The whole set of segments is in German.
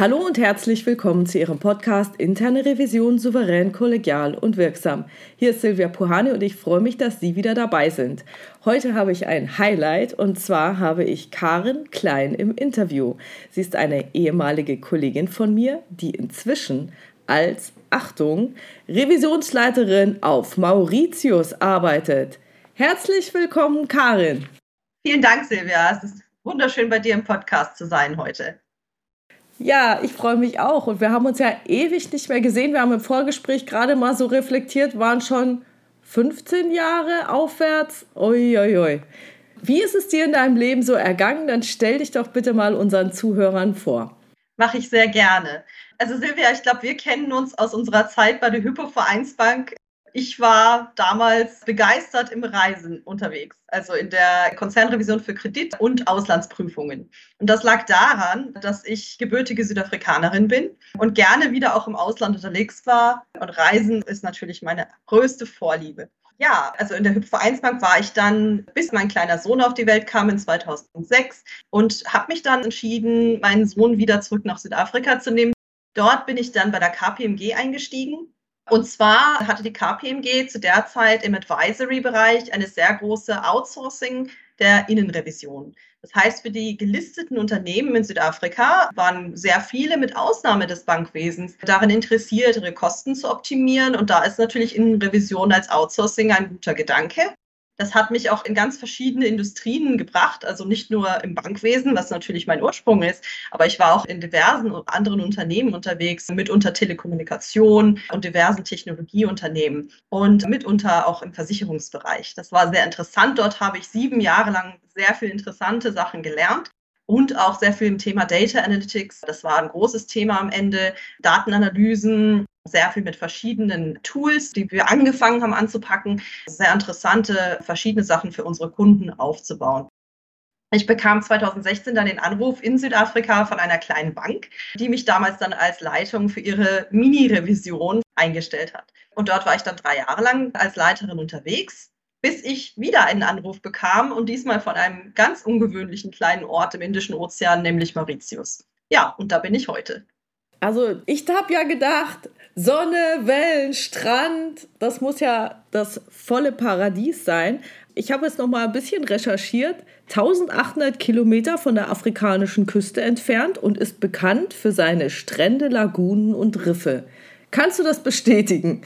Hallo und herzlich willkommen zu Ihrem Podcast Interne Revision souverän, kollegial und wirksam. Hier ist Silvia Puhani und ich freue mich, dass Sie wieder dabei sind. Heute habe ich ein Highlight und zwar habe ich Karin Klein im Interview. Sie ist eine ehemalige Kollegin von mir, die inzwischen als, Achtung, Revisionsleiterin auf Mauritius arbeitet. Herzlich willkommen, Karin. Vielen Dank, Silvia. Es ist wunderschön, bei dir im Podcast zu sein heute. Ja, ich freue mich auch. Und wir haben uns ja ewig nicht mehr gesehen. Wir haben im Vorgespräch gerade mal so reflektiert, waren schon 15 Jahre aufwärts. Uiuiui. Wie ist es dir in deinem Leben so ergangen? Dann stell dich doch bitte mal unseren Zuhörern vor. Mache ich sehr gerne. Also Silvia, ich glaube, wir kennen uns aus unserer Zeit bei der Hypo-Vereinsbank ich war damals begeistert im Reisen unterwegs, also in der Konzernrevision für Kredit und Auslandsprüfungen. Und das lag daran, dass ich gebürtige Südafrikanerin bin und gerne wieder auch im Ausland unterwegs war. Und Reisen ist natürlich meine größte Vorliebe. Ja, also in der Hüpfvereinsbank war ich dann, bis mein kleiner Sohn auf die Welt kam in 2006 und habe mich dann entschieden, meinen Sohn wieder zurück nach Südafrika zu nehmen. Dort bin ich dann bei der KPMG eingestiegen und zwar hatte die KPMG zu der Zeit im Advisory-Bereich eine sehr große Outsourcing der Innenrevision. Das heißt, für die gelisteten Unternehmen in Südafrika waren sehr viele, mit Ausnahme des Bankwesens, daran interessiert, ihre Kosten zu optimieren. Und da ist natürlich Innenrevision als Outsourcing ein guter Gedanke. Das hat mich auch in ganz verschiedene Industrien gebracht, also nicht nur im Bankwesen, was natürlich mein Ursprung ist, aber ich war auch in diversen anderen Unternehmen unterwegs, mitunter Telekommunikation und diversen Technologieunternehmen und mitunter auch im Versicherungsbereich. Das war sehr interessant. Dort habe ich sieben Jahre lang sehr viele interessante Sachen gelernt und auch sehr viel im Thema Data Analytics. Das war ein großes Thema am Ende. Datenanalysen, sehr viel mit verschiedenen Tools, die wir angefangen haben anzupacken, sehr interessante, verschiedene Sachen für unsere Kunden aufzubauen. Ich bekam 2016 dann den Anruf in Südafrika von einer kleinen Bank, die mich damals dann als Leitung für ihre Mini-Revision eingestellt hat. Und dort war ich dann drei Jahre lang als Leiterin unterwegs, bis ich wieder einen Anruf bekam und diesmal von einem ganz ungewöhnlichen kleinen Ort im Indischen Ozean, nämlich Mauritius. Ja, und da bin ich heute. Also ich habe ja gedacht, Sonne, Wellen, Strand, das muss ja das volle Paradies sein. Ich habe jetzt noch mal ein bisschen recherchiert. 1800 Kilometer von der afrikanischen Küste entfernt und ist bekannt für seine Strände, Lagunen und Riffe. Kannst du das bestätigen?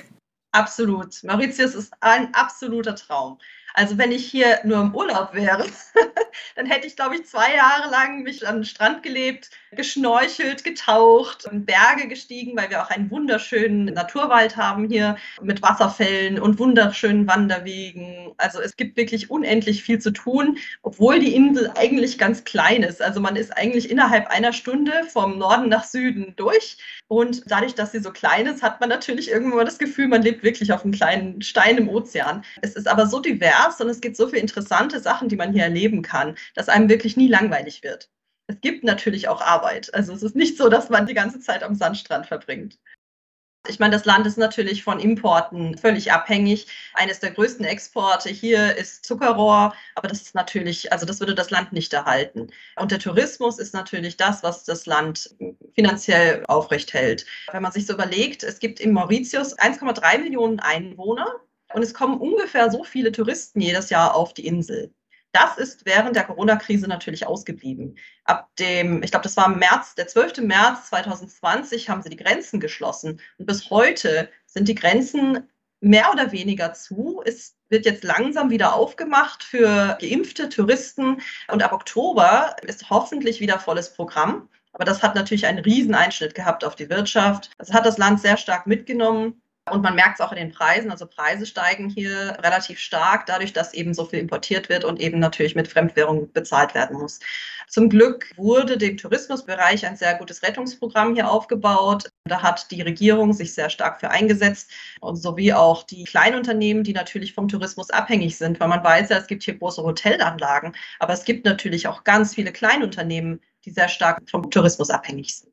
Absolut. Mauritius ist ein absoluter Traum. Also wenn ich hier nur im Urlaub wäre, dann hätte ich, glaube ich, zwei Jahre lang mich an den Strand gelebt, geschnorchelt, getaucht, Berge gestiegen, weil wir auch einen wunderschönen Naturwald haben hier mit Wasserfällen und wunderschönen Wanderwegen. Also es gibt wirklich unendlich viel zu tun, obwohl die Insel eigentlich ganz klein ist. Also man ist eigentlich innerhalb einer Stunde vom Norden nach Süden durch. Und dadurch, dass sie so klein ist, hat man natürlich irgendwann das Gefühl, man lebt wirklich auf einem kleinen Stein im Ozean. Es ist aber so divers und es gibt so viele interessante Sachen, die man hier erleben kann, dass einem wirklich nie langweilig wird es gibt natürlich auch Arbeit. Also es ist nicht so, dass man die ganze Zeit am Sandstrand verbringt. Ich meine, das Land ist natürlich von Importen völlig abhängig. Eines der größten Exporte hier ist Zuckerrohr, aber das ist natürlich, also das würde das Land nicht erhalten. Und der Tourismus ist natürlich das, was das Land finanziell aufrecht hält. Wenn man sich so überlegt, es gibt in Mauritius 1,3 Millionen Einwohner und es kommen ungefähr so viele Touristen jedes Jahr auf die Insel. Das ist während der Corona-Krise natürlich ausgeblieben. Ab dem, ich glaube, das war März, der 12. März 2020 haben sie die Grenzen geschlossen. Und bis heute sind die Grenzen mehr oder weniger zu. Es wird jetzt langsam wieder aufgemacht für geimpfte Touristen. Und ab Oktober ist hoffentlich wieder volles Programm. Aber das hat natürlich einen riesen Einschnitt gehabt auf die Wirtschaft. Das hat das Land sehr stark mitgenommen. Und man merkt es auch in den Preisen. Also Preise steigen hier relativ stark, dadurch, dass eben so viel importiert wird und eben natürlich mit Fremdwährung bezahlt werden muss. Zum Glück wurde dem Tourismusbereich ein sehr gutes Rettungsprogramm hier aufgebaut. Da hat die Regierung sich sehr stark für eingesetzt, sowie auch die Kleinunternehmen, die natürlich vom Tourismus abhängig sind, weil man weiß ja, es gibt hier große Hotelanlagen, aber es gibt natürlich auch ganz viele Kleinunternehmen, die sehr stark vom Tourismus abhängig sind.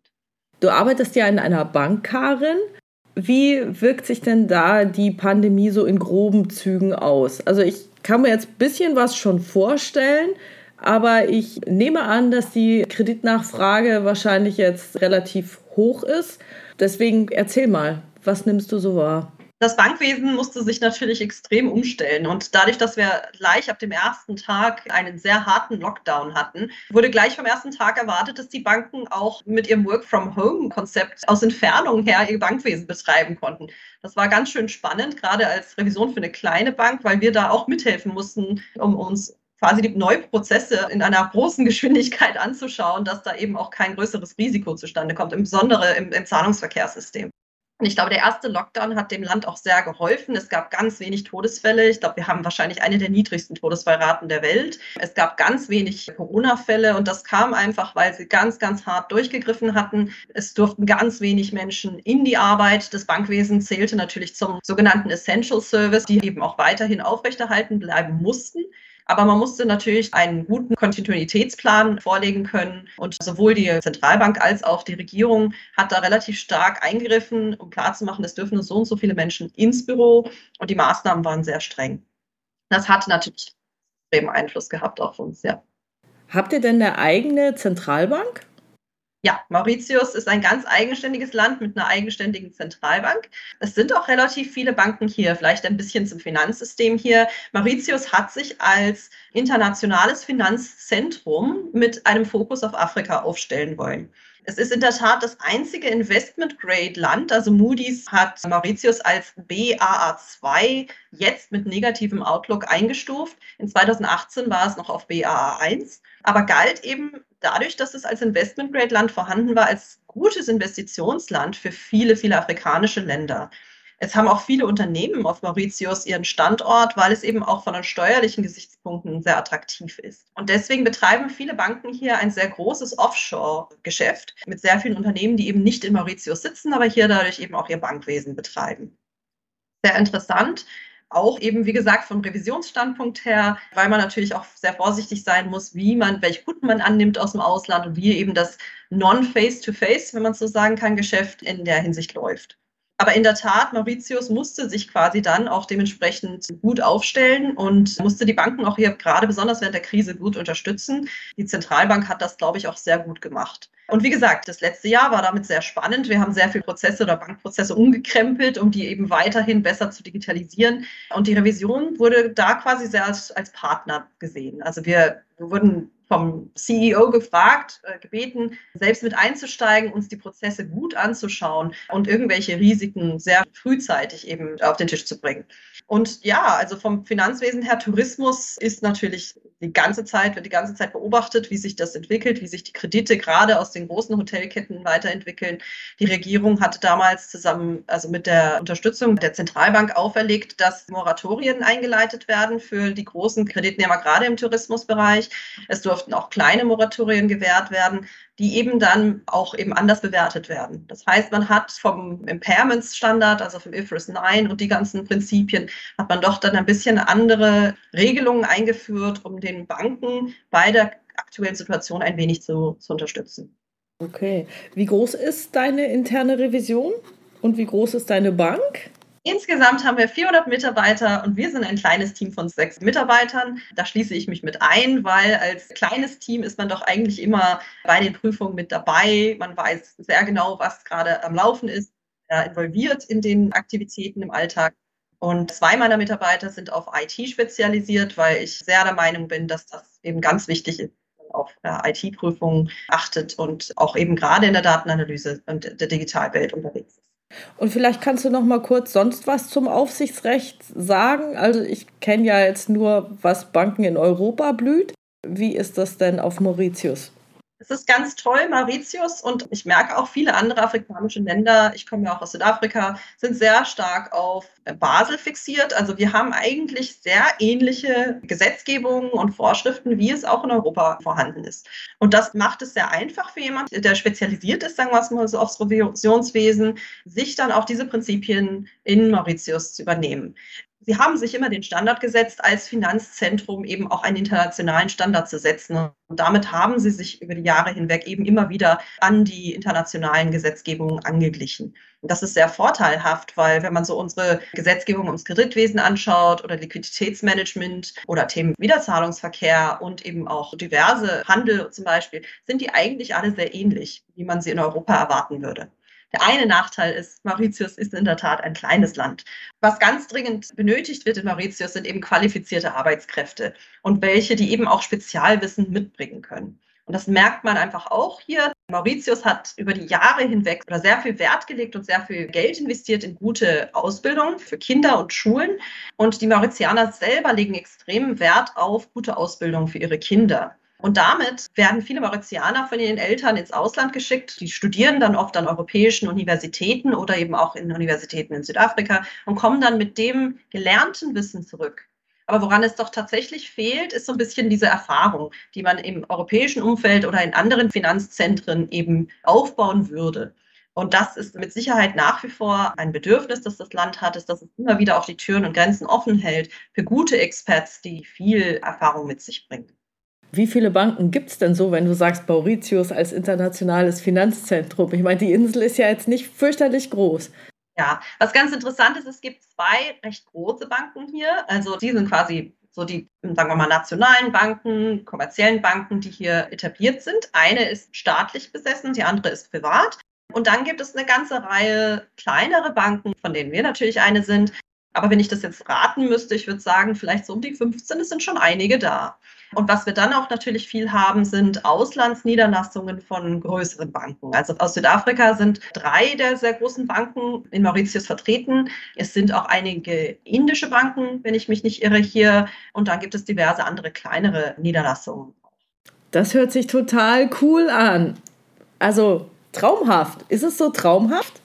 Du arbeitest ja in einer Bank, Karin. Wie wirkt sich denn da die Pandemie so in groben Zügen aus? Also ich kann mir jetzt ein bisschen was schon vorstellen, Aber ich nehme an, dass die Kreditnachfrage wahrscheinlich jetzt relativ hoch ist. Deswegen erzähl mal, was nimmst du so wahr? Das Bankwesen musste sich natürlich extrem umstellen. Und dadurch, dass wir gleich ab dem ersten Tag einen sehr harten Lockdown hatten, wurde gleich vom ersten Tag erwartet, dass die Banken auch mit ihrem Work-from-Home-Konzept aus Entfernung her ihr Bankwesen betreiben konnten. Das war ganz schön spannend, gerade als Revision für eine kleine Bank, weil wir da auch mithelfen mussten, um uns quasi die neuen Prozesse in einer großen Geschwindigkeit anzuschauen, dass da eben auch kein größeres Risiko zustande kommt, insbesondere im, im Zahlungsverkehrssystem. Und ich glaube, der erste Lockdown hat dem Land auch sehr geholfen. Es gab ganz wenig Todesfälle. Ich glaube, wir haben wahrscheinlich eine der niedrigsten Todesfallraten der Welt. Es gab ganz wenig Corona-Fälle und das kam einfach, weil sie ganz, ganz hart durchgegriffen hatten. Es durften ganz wenig Menschen in die Arbeit. Das Bankwesen zählte natürlich zum sogenannten Essential Service, die eben auch weiterhin aufrechterhalten bleiben mussten. Aber man musste natürlich einen guten Kontinuitätsplan vorlegen können. Und sowohl die Zentralbank als auch die Regierung hat da relativ stark eingegriffen, um klarzumachen, es dürfen nur so und so viele Menschen ins Büro. Und die Maßnahmen waren sehr streng. Das hat natürlich extremen Einfluss gehabt auf uns, ja. Habt ihr denn eine eigene Zentralbank? Ja, Mauritius ist ein ganz eigenständiges Land mit einer eigenständigen Zentralbank. Es sind auch relativ viele Banken hier, vielleicht ein bisschen zum Finanzsystem hier. Mauritius hat sich als internationales Finanzzentrum mit einem Fokus auf Afrika aufstellen wollen. Es ist in der Tat das einzige Investment-Grade-Land. Also Moody's hat Mauritius als BAA2 jetzt mit negativem Outlook eingestuft. In 2018 war es noch auf BAA1, aber galt eben dadurch, dass es als Investment-Grade-Land vorhanden war, als gutes Investitionsland für viele, viele afrikanische Länder. Es haben auch viele Unternehmen auf Mauritius ihren Standort, weil es eben auch von den steuerlichen Gesichtspunkten sehr attraktiv ist. Und deswegen betreiben viele Banken hier ein sehr großes Offshore-Geschäft mit sehr vielen Unternehmen, die eben nicht in Mauritius sitzen, aber hier dadurch eben auch ihr Bankwesen betreiben. Sehr interessant auch eben, wie gesagt, vom Revisionsstandpunkt her, weil man natürlich auch sehr vorsichtig sein muss, wie man, welche Kunden man annimmt aus dem Ausland und wie eben das Non-Face-to-Face, wenn man so sagen kann, Geschäft in der Hinsicht läuft. Aber in der Tat, Mauritius musste sich quasi dann auch dementsprechend gut aufstellen und musste die Banken auch hier gerade besonders während der Krise gut unterstützen. Die Zentralbank hat das, glaube ich, auch sehr gut gemacht. Und wie gesagt, das letzte Jahr war damit sehr spannend. Wir haben sehr viele Prozesse oder Bankprozesse umgekrempelt, um die eben weiterhin besser zu digitalisieren. Und die Revision wurde da quasi sehr als, als Partner gesehen. Also wir, wir wurden vom CEO gefragt, äh, gebeten, selbst mit einzusteigen, uns die Prozesse gut anzuschauen und irgendwelche Risiken sehr frühzeitig eben auf den Tisch zu bringen. Und ja, also vom Finanzwesen her, Tourismus ist natürlich die ganze Zeit, wird die ganze Zeit beobachtet, wie sich das entwickelt, wie sich die Kredite gerade aus den großen Hotelketten weiterentwickeln. Die Regierung hatte damals zusammen, also mit der Unterstützung der Zentralbank auferlegt, dass Moratorien eingeleitet werden für die großen Kreditnehmer, gerade im Tourismusbereich. Es durften auch kleine Moratorien gewährt werden die eben dann auch eben anders bewertet werden. Das heißt, man hat vom Impairments-Standard, also vom IFRS 9 und die ganzen Prinzipien, hat man doch dann ein bisschen andere Regelungen eingeführt, um den Banken bei der aktuellen Situation ein wenig zu, zu unterstützen. Okay. Wie groß ist deine interne Revision und wie groß ist deine Bank? Insgesamt haben wir 400 Mitarbeiter und wir sind ein kleines Team von sechs Mitarbeitern. Da schließe ich mich mit ein, weil als kleines Team ist man doch eigentlich immer bei den Prüfungen mit dabei. Man weiß sehr genau, was gerade am Laufen ist, involviert in den Aktivitäten im Alltag. Und zwei meiner Mitarbeiter sind auf IT spezialisiert, weil ich sehr der Meinung bin, dass das eben ganz wichtig ist auf IT-Prüfungen achtet und auch eben gerade in der Datenanalyse und der Digitalwelt unterwegs ist. Und vielleicht kannst du noch mal kurz sonst was zum Aufsichtsrecht sagen. Also ich kenne ja jetzt nur, was Banken in Europa blüht. Wie ist das denn auf Mauritius? Es ist ganz toll, Mauritius und ich merke auch viele andere afrikanische Länder, ich komme ja auch aus Südafrika, sind sehr stark auf Basel fixiert. Also wir haben eigentlich sehr ähnliche Gesetzgebungen und Vorschriften, wie es auch in Europa vorhanden ist. Und das macht es sehr einfach für jemanden, der spezialisiert ist, sagen wir es mal so, aufs Revisionswesen, sich dann auch diese Prinzipien in Mauritius zu übernehmen. Sie haben sich immer den Standard gesetzt, als Finanzzentrum eben auch einen internationalen Standard zu setzen. Und damit haben sie sich über die Jahre hinweg eben immer wieder an die internationalen Gesetzgebungen angeglichen. Und das ist sehr vorteilhaft, weil wenn man so unsere Gesetzgebung ums Kreditwesen anschaut oder Liquiditätsmanagement oder Themen Wiederzahlungsverkehr und eben auch diverse Handel zum Beispiel, sind die eigentlich alle sehr ähnlich, wie man sie in Europa erwarten würde. Der eine Nachteil ist, Mauritius ist in der Tat ein kleines Land. Was ganz dringend benötigt wird in Mauritius, sind eben qualifizierte Arbeitskräfte und welche, die eben auch Spezialwissen mitbringen können. Und das merkt man einfach auch hier. Mauritius hat über die Jahre hinweg oder sehr viel Wert gelegt und sehr viel Geld investiert in gute Ausbildung für Kinder und Schulen. Und die Mauritianer selber legen extremen Wert auf gute Ausbildung für ihre Kinder. Und damit werden viele Mauritianer von ihren Eltern ins Ausland geschickt. Die studieren dann oft an europäischen Universitäten oder eben auch in Universitäten in Südafrika und kommen dann mit dem gelernten Wissen zurück. Aber woran es doch tatsächlich fehlt, ist so ein bisschen diese Erfahrung, die man im europäischen Umfeld oder in anderen Finanzzentren eben aufbauen würde. Und das ist mit Sicherheit nach wie vor ein Bedürfnis, das das Land hat, ist, dass es immer wieder auch die Türen und Grenzen offen hält für gute Experts, die viel Erfahrung mit sich bringen. Wie viele Banken gibt es denn so, wenn du sagst Mauritius als internationales Finanzzentrum? Ich meine, die Insel ist ja jetzt nicht fürchterlich groß. Ja, was ganz interessant ist, es gibt zwei recht große Banken hier. Also die sind quasi so die, sagen wir mal, nationalen Banken, kommerziellen Banken, die hier etabliert sind. Eine ist staatlich besessen, die andere ist privat. Und dann gibt es eine ganze Reihe kleinere Banken, von denen wir natürlich eine sind. Aber wenn ich das jetzt raten müsste, ich würde sagen, vielleicht so um die 15, es sind schon einige da. Und was wir dann auch natürlich viel haben, sind Auslandsniederlassungen von größeren Banken. Also aus Südafrika sind drei der sehr großen Banken in Mauritius vertreten. Es sind auch einige indische Banken, wenn ich mich nicht irre, hier. Und dann gibt es diverse andere kleinere Niederlassungen. Das hört sich total cool an. Also traumhaft. Ist es so traumhaft?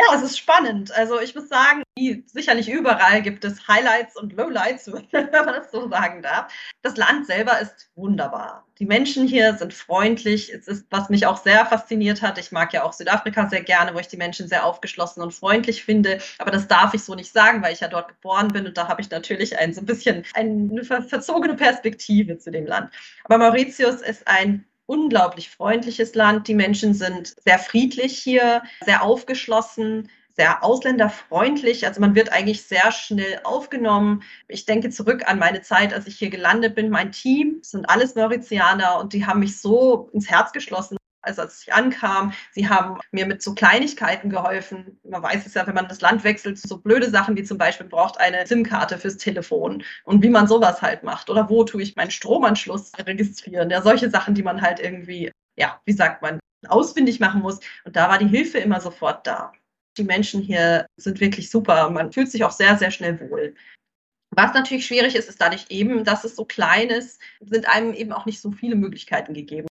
Ja, es ist spannend. Also ich muss sagen, sicherlich überall gibt es Highlights und Lowlights, wenn man das so sagen darf. Das Land selber ist wunderbar. Die Menschen hier sind freundlich. Es ist, was mich auch sehr fasziniert hat. Ich mag ja auch Südafrika sehr gerne, wo ich die Menschen sehr aufgeschlossen und freundlich finde. Aber das darf ich so nicht sagen, weil ich ja dort geboren bin und da habe ich natürlich ein so ein bisschen eine verzogene Perspektive zu dem Land. Aber Mauritius ist ein unglaublich freundliches Land. Die Menschen sind sehr friedlich hier, sehr aufgeschlossen, sehr ausländerfreundlich. Also man wird eigentlich sehr schnell aufgenommen. Ich denke zurück an meine Zeit, als ich hier gelandet bin. Mein Team sind alles Mauritianer und die haben mich so ins Herz geschlossen also als ich ankam. Sie haben mir mit so Kleinigkeiten geholfen. Man weiß es ja, wenn man das Land wechselt, so blöde Sachen wie zum Beispiel braucht eine SIM-Karte fürs Telefon und wie man sowas halt macht. Oder wo tue ich meinen Stromanschluss registrieren. Ja, solche Sachen, die man halt irgendwie, ja, wie sagt man, ausfindig machen muss. Und da war die Hilfe immer sofort da. Die Menschen hier sind wirklich super. Man fühlt sich auch sehr, sehr schnell wohl. Was natürlich schwierig ist, ist dadurch eben, dass es so klein ist, sind einem eben auch nicht so viele Möglichkeiten gegeben.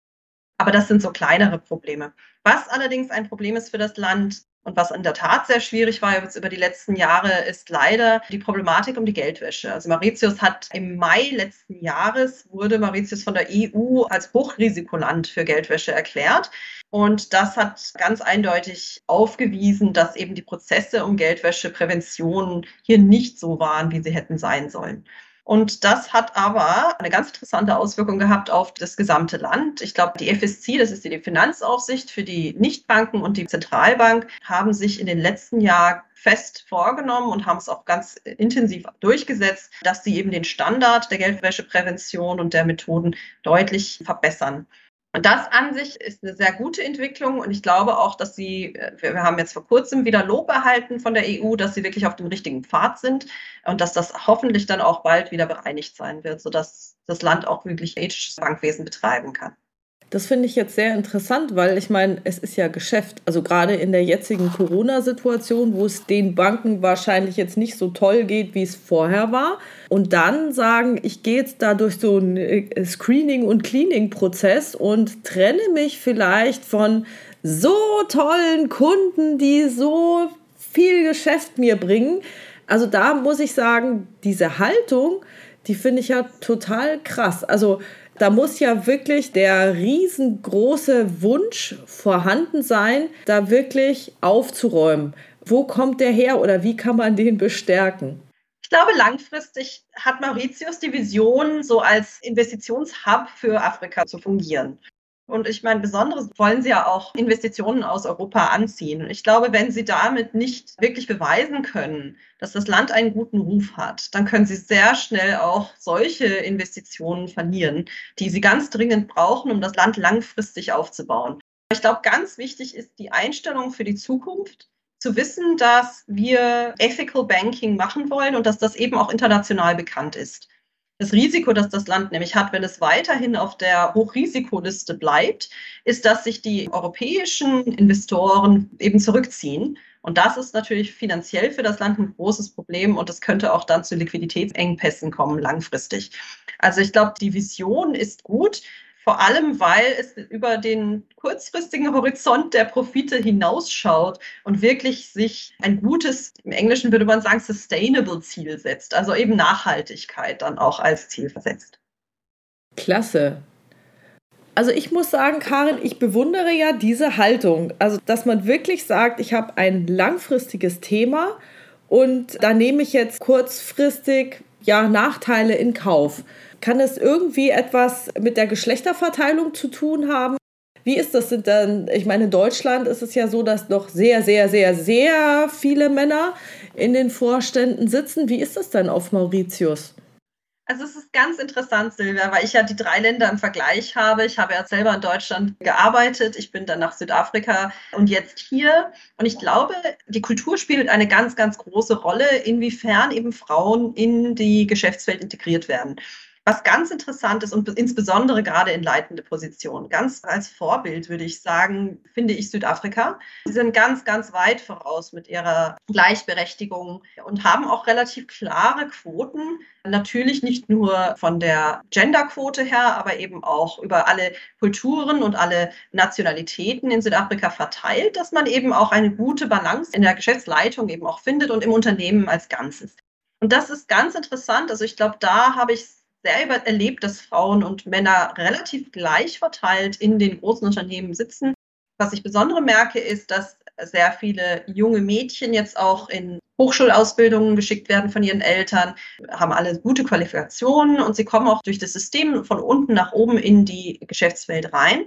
Aber das sind so kleinere Probleme. Was allerdings ein Problem ist für das Land und was in der Tat sehr schwierig war jetzt über die letzten Jahre, ist leider die Problematik um die Geldwäsche. Also Mauritius hat im Mai letzten Jahres wurde Mauritius von der EU als Hochrisikoland für Geldwäsche erklärt. Und das hat ganz eindeutig aufgewiesen, dass eben die Prozesse um Geldwäscheprävention hier nicht so waren, wie sie hätten sein sollen. Und das hat aber eine ganz interessante Auswirkung gehabt auf das gesamte Land. Ich glaube, die FSC, das ist die Finanzaufsicht für die Nichtbanken und die Zentralbank, haben sich in den letzten Jahren fest vorgenommen und haben es auch ganz intensiv durchgesetzt, dass sie eben den Standard der Geldwäscheprävention und der Methoden deutlich verbessern. Und das an sich ist eine sehr gute Entwicklung und ich glaube auch, dass sie, äh, wir haben jetzt vor kurzem wieder Lob erhalten von der EU, dass sie wirklich auf dem richtigen Pfad sind und dass das hoffentlich dann auch bald wieder bereinigt sein wird, sodass das Land auch wirklich ethisches Bankwesen betreiben kann. Das finde ich jetzt sehr interessant, weil ich meine, es ist ja Geschäft. Also gerade in der jetzigen Corona-Situation, wo es den Banken wahrscheinlich jetzt nicht so toll geht, wie es vorher war. Und dann sagen, ich gehe jetzt da durch so einen äh, Screening- und Cleaning-Prozess und trenne mich vielleicht von so tollen Kunden, die so viel Geschäft mir bringen. Also da muss ich sagen, diese Haltung, die finde ich ja total krass. Also da muss ja wirklich der riesengroße Wunsch vorhanden sein, da wirklich aufzuräumen. Wo kommt der her oder wie kann man den bestärken? glaube, langfristig hat Mauritius die Vision, so als Investitionshub für Afrika zu fungieren. Und ich meine, besonders wollen sie ja auch Investitionen aus Europa anziehen. Und ich glaube, wenn sie damit nicht wirklich beweisen können, dass das Land einen guten Ruf hat, dann können sie sehr schnell auch solche Investitionen verlieren, die sie ganz dringend brauchen, um das Land langfristig aufzubauen. Ich glaube, ganz wichtig ist die Einstellung für die Zukunft, zu wissen, dass wir Ethical Banking machen wollen und dass das eben auch international bekannt ist. Das Risiko, das das Land nämlich hat, wenn es weiterhin auf der Hochrisikoliste bleibt, ist, dass sich die europäischen Investoren eben zurückziehen. Und das ist natürlich finanziell für das Land ein großes Problem und es könnte auch dann zu Liquiditätsengpässen kommen langfristig. Also ich glaube, die Vision ist gut. Vor allem, weil es über den kurzfristigen Horizont der Profite hinausschaut und wirklich sich ein gutes, im Englischen würde man sagen, sustainable Ziel setzt. Also eben Nachhaltigkeit dann auch als Ziel versetzt. Klasse. Also ich muss sagen, Karin, ich bewundere ja diese Haltung. Also, dass man wirklich sagt, ich habe ein langfristiges Thema und da nehme ich jetzt kurzfristig ja Nachteile in Kauf. Kann es irgendwie etwas mit der Geschlechterverteilung zu tun haben? Wie ist das? Dann, ich meine, in Deutschland ist es ja so, dass noch sehr, sehr, sehr, sehr viele Männer in den Vorständen sitzen. Wie ist das dann auf Mauritius? Also es ist ganz interessant, Silvia, weil ich ja die drei Länder im Vergleich habe. Ich habe ja selber in Deutschland gearbeitet, ich bin dann nach Südafrika und jetzt hier. Und ich glaube, die Kultur spielt eine ganz, ganz große Rolle, inwiefern eben Frauen in die Geschäftswelt integriert werden. Was ganz interessant ist und insbesondere gerade in leitende Positionen, ganz als Vorbild würde ich sagen, finde ich Südafrika. Sie sind ganz, ganz weit voraus mit ihrer Gleichberechtigung und haben auch relativ klare Quoten. Natürlich nicht nur von der Genderquote her, aber eben auch über alle Kulturen und alle Nationalitäten in Südafrika verteilt, dass man eben auch eine gute Balance in der Geschäftsleitung eben auch findet und im Unternehmen als Ganzes. Und das ist ganz interessant. Also ich glaube, da habe ich selber erlebt, dass Frauen und Männer relativ gleich verteilt in den großen Unternehmen sitzen. Was ich besonders merke, ist, dass sehr viele junge Mädchen jetzt auch in Hochschulausbildungen geschickt werden von ihren Eltern, haben alle gute Qualifikationen und sie kommen auch durch das System von unten nach oben in die Geschäftswelt rein.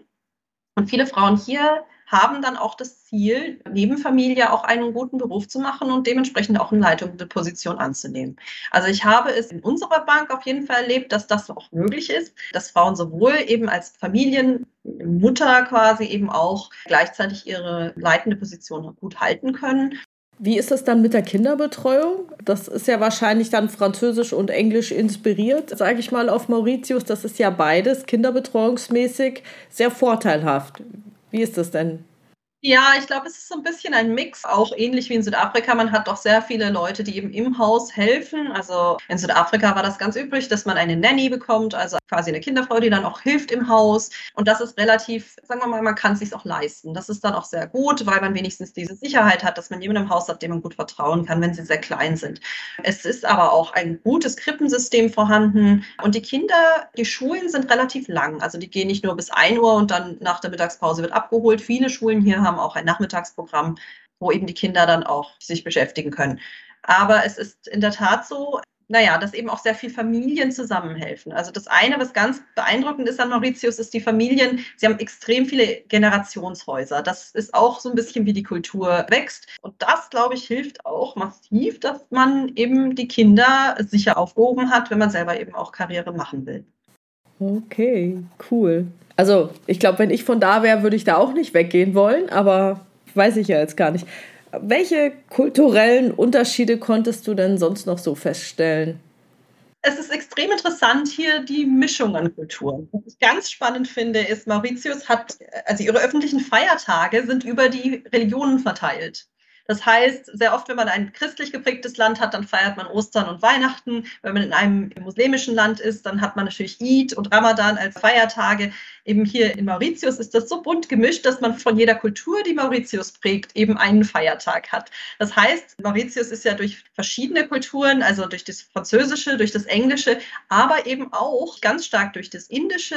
Und viele Frauen hier haben dann auch das Ziel, neben Familie auch einen guten Beruf zu machen und dementsprechend auch eine leitende Position anzunehmen. Also ich habe es in unserer Bank auf jeden Fall erlebt, dass das auch möglich ist, dass Frauen sowohl eben als Familienmutter quasi eben auch gleichzeitig ihre leitende Position gut halten können. Wie ist das dann mit der Kinderbetreuung? Das ist ja wahrscheinlich dann französisch und englisch inspiriert, sage ich mal, auf Mauritius. Das ist ja beides kinderbetreuungsmäßig sehr vorteilhaft. Wie ist das denn? Ja, ich glaube, es ist so ein bisschen ein Mix, auch ähnlich wie in Südafrika. Man hat doch sehr viele Leute, die eben im Haus helfen. Also in Südafrika war das ganz üblich, dass man eine Nanny bekommt, also quasi eine Kinderfrau, die dann auch hilft im Haus. Und das ist relativ, sagen wir mal, man kann es sich auch leisten. Das ist dann auch sehr gut, weil man wenigstens diese Sicherheit hat, dass man jemanden im Haus hat, dem man gut vertrauen kann, wenn sie sehr klein sind. Es ist aber auch ein gutes Krippensystem vorhanden. Und die Kinder, die Schulen sind relativ lang. Also die gehen nicht nur bis 1 Uhr und dann nach der Mittagspause wird abgeholt. Viele Schulen hier haben auch ein Nachmittagsprogramm, wo eben die Kinder dann auch sich beschäftigen können. Aber es ist in der Tat so, naja, dass eben auch sehr viel Familien zusammenhelfen. Also das eine, was ganz beeindruckend ist an Mauritius, ist die Familien. Sie haben extrem viele Generationshäuser. Das ist auch so ein bisschen, wie die Kultur wächst. Und das, glaube ich, hilft auch massiv, dass man eben die Kinder sicher aufgehoben hat, wenn man selber eben auch Karriere machen will. Okay, cool. Also, ich glaube, wenn ich von da wäre, würde ich da auch nicht weggehen wollen, aber weiß ich ja jetzt gar nicht. Welche kulturellen Unterschiede konntest du denn sonst noch so feststellen? Es ist extrem interessant hier die Mischung an Kulturen. Was ich ganz spannend finde, ist, Mauritius hat, also ihre öffentlichen Feiertage sind über die Religionen verteilt. Das heißt, sehr oft, wenn man ein christlich geprägtes Land hat, dann feiert man Ostern und Weihnachten. Wenn man in einem muslimischen Land ist, dann hat man natürlich Eid und Ramadan als Feiertage. Eben hier in Mauritius ist das so bunt gemischt, dass man von jeder Kultur, die Mauritius prägt, eben einen Feiertag hat. Das heißt, Mauritius ist ja durch verschiedene Kulturen, also durch das Französische, durch das Englische, aber eben auch ganz stark durch das Indische,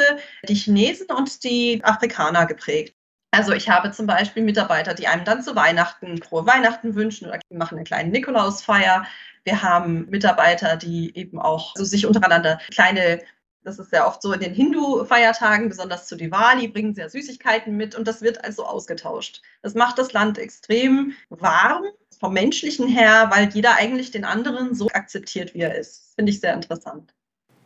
die Chinesen und die Afrikaner geprägt. Also ich habe zum Beispiel Mitarbeiter, die einem dann zu Weihnachten frohe Weihnachten wünschen oder machen eine kleine Nikolausfeier. Wir haben Mitarbeiter, die eben auch so sich untereinander kleine das ist ja oft so in den Hindu-Feiertagen, besonders zu Diwali, bringen ja Süßigkeiten mit und das wird also ausgetauscht. Das macht das Land extrem warm vom menschlichen her, weil jeder eigentlich den anderen so akzeptiert, wie er ist. Finde ich sehr interessant.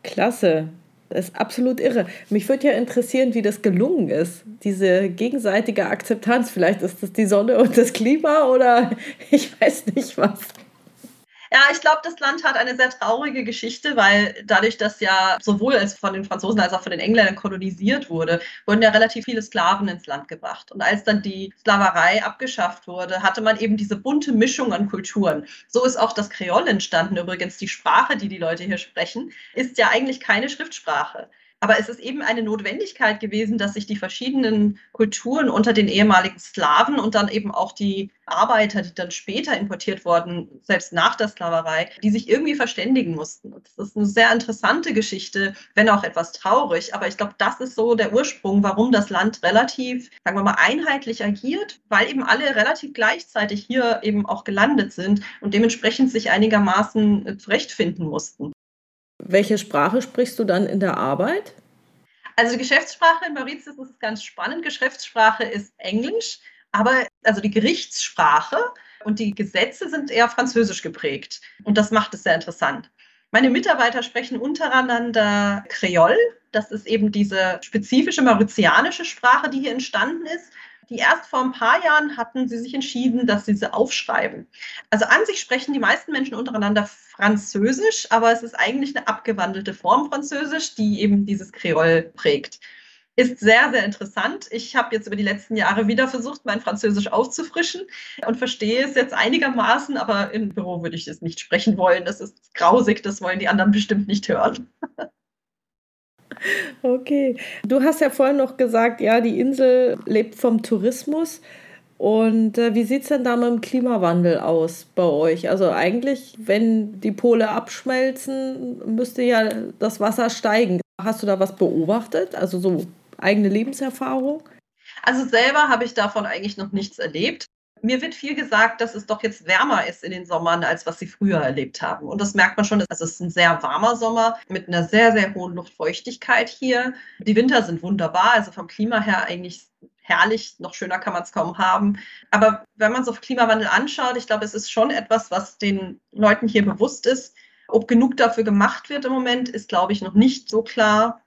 Klasse. Das ist absolut irre. Mich würde ja interessieren, wie das gelungen ist. Diese gegenseitige Akzeptanz. Vielleicht ist das die Sonne und das Klima oder ich weiß nicht was. Ja, ich glaube, das Land hat eine sehr traurige Geschichte, weil dadurch, dass ja sowohl als von den Franzosen als auch von den Engländern kolonisiert wurde, wurden ja relativ viele Sklaven ins Land gebracht. Und als dann die Sklaverei abgeschafft wurde, hatte man eben diese bunte Mischung an Kulturen. So ist auch das Kreol entstanden. Übrigens, die Sprache, die die Leute hier sprechen, ist ja eigentlich keine Schriftsprache. Aber es ist eben eine Notwendigkeit gewesen, dass sich die verschiedenen Kulturen unter den ehemaligen Slawen und dann eben auch die Arbeiter, die dann später importiert wurden, selbst nach der Sklaverei, die sich irgendwie verständigen mussten. Das ist eine sehr interessante Geschichte, wenn auch etwas traurig. Aber ich glaube, das ist so der Ursprung, warum das Land relativ, sagen wir mal, einheitlich agiert, weil eben alle relativ gleichzeitig hier eben auch gelandet sind und dementsprechend sich einigermaßen zurechtfinden mussten. Welche Sprache sprichst du dann in der Arbeit? Also die Geschäftssprache in Mauritius ist ganz spannend. Geschäftssprache ist Englisch, aber also die Gerichtssprache und die Gesetze sind eher französisch geprägt. Und das macht es sehr interessant. Meine Mitarbeiter sprechen untereinander Kreol. Das ist eben diese spezifische mauritianische Sprache, die hier entstanden ist die erst vor ein paar Jahren hatten sie sich entschieden, dass sie sie aufschreiben. Also an sich sprechen die meisten Menschen untereinander Französisch, aber es ist eigentlich eine abgewandelte Form Französisch, die eben dieses Kreol prägt. Ist sehr, sehr interessant. Ich habe jetzt über die letzten Jahre wieder versucht, mein Französisch aufzufrischen und verstehe es jetzt einigermaßen, aber im Büro würde ich es nicht sprechen wollen. Das ist grausig, das wollen die anderen bestimmt nicht hören. Okay. Du hast ja vorhin noch gesagt, ja, die Insel lebt vom Tourismus. Und äh, wie sieht es denn da mit dem Klimawandel aus bei euch? Also eigentlich, wenn die Pole abschmelzen, müsste ja das Wasser steigen. Hast du da was beobachtet? Also so eigene Lebenserfahrung? Also selber habe ich davon eigentlich noch nichts erlebt. Mir wird viel gesagt, dass es doch jetzt wärmer ist in den Sommern, als was sie früher erlebt haben. Und das merkt man schon. Es ist ein sehr warmer Sommer mit einer sehr, sehr hohen Luftfeuchtigkeit hier. Die Winter sind wunderbar, also vom Klima her eigentlich herrlich, noch schöner kann man es kaum haben. Aber wenn man so Klimawandel anschaut, ich glaube, es ist schon etwas, was den Leuten hier bewusst ist. Ob genug dafür gemacht wird im Moment, ist, glaube ich, noch nicht so klar.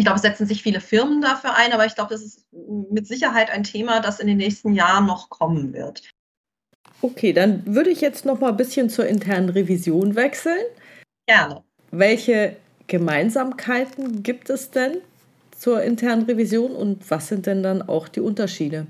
Ich glaube, es setzen sich viele Firmen dafür ein, aber ich glaube, das ist mit Sicherheit ein Thema, das in den nächsten Jahren noch kommen wird. Okay, dann würde ich jetzt noch mal ein bisschen zur internen Revision wechseln. Gerne. Welche Gemeinsamkeiten gibt es denn zur internen Revision und was sind denn dann auch die Unterschiede?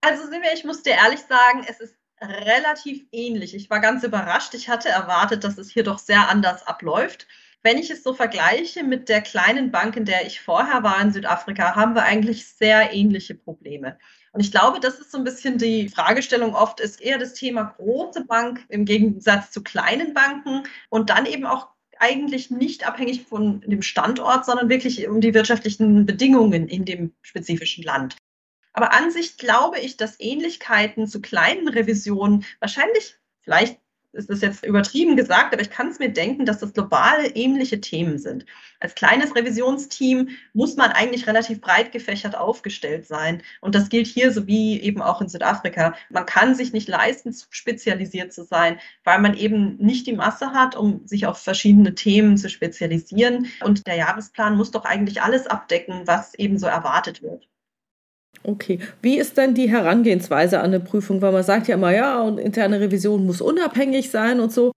Also Silvia, ich muss dir ehrlich sagen, es ist relativ ähnlich. Ich war ganz überrascht. Ich hatte erwartet, dass es hier doch sehr anders abläuft. Wenn ich es so vergleiche mit der kleinen Bank, in der ich vorher war in Südafrika, haben wir eigentlich sehr ähnliche Probleme. Und ich glaube, das ist so ein bisschen die Fragestellung oft, ist eher das Thema große Bank im Gegensatz zu kleinen Banken und dann eben auch eigentlich nicht abhängig von dem Standort, sondern wirklich um die wirtschaftlichen Bedingungen in dem spezifischen Land. Aber an sich glaube ich, dass Ähnlichkeiten zu kleinen Revisionen wahrscheinlich vielleicht ist das jetzt übertrieben gesagt, aber ich kann es mir denken, dass das globale ähnliche Themen sind. Als kleines Revisionsteam muss man eigentlich relativ breit gefächert aufgestellt sein. Und das gilt hier sowie eben auch in Südafrika. Man kann sich nicht leisten, spezialisiert zu sein, weil man eben nicht die Masse hat, um sich auf verschiedene Themen zu spezialisieren. Und der Jahresplan muss doch eigentlich alles abdecken, was eben so erwartet wird. Okay. Wie ist denn die Herangehensweise an eine Prüfung? Weil man sagt ja immer, ja, und interne Revision muss unabhängig sein und so.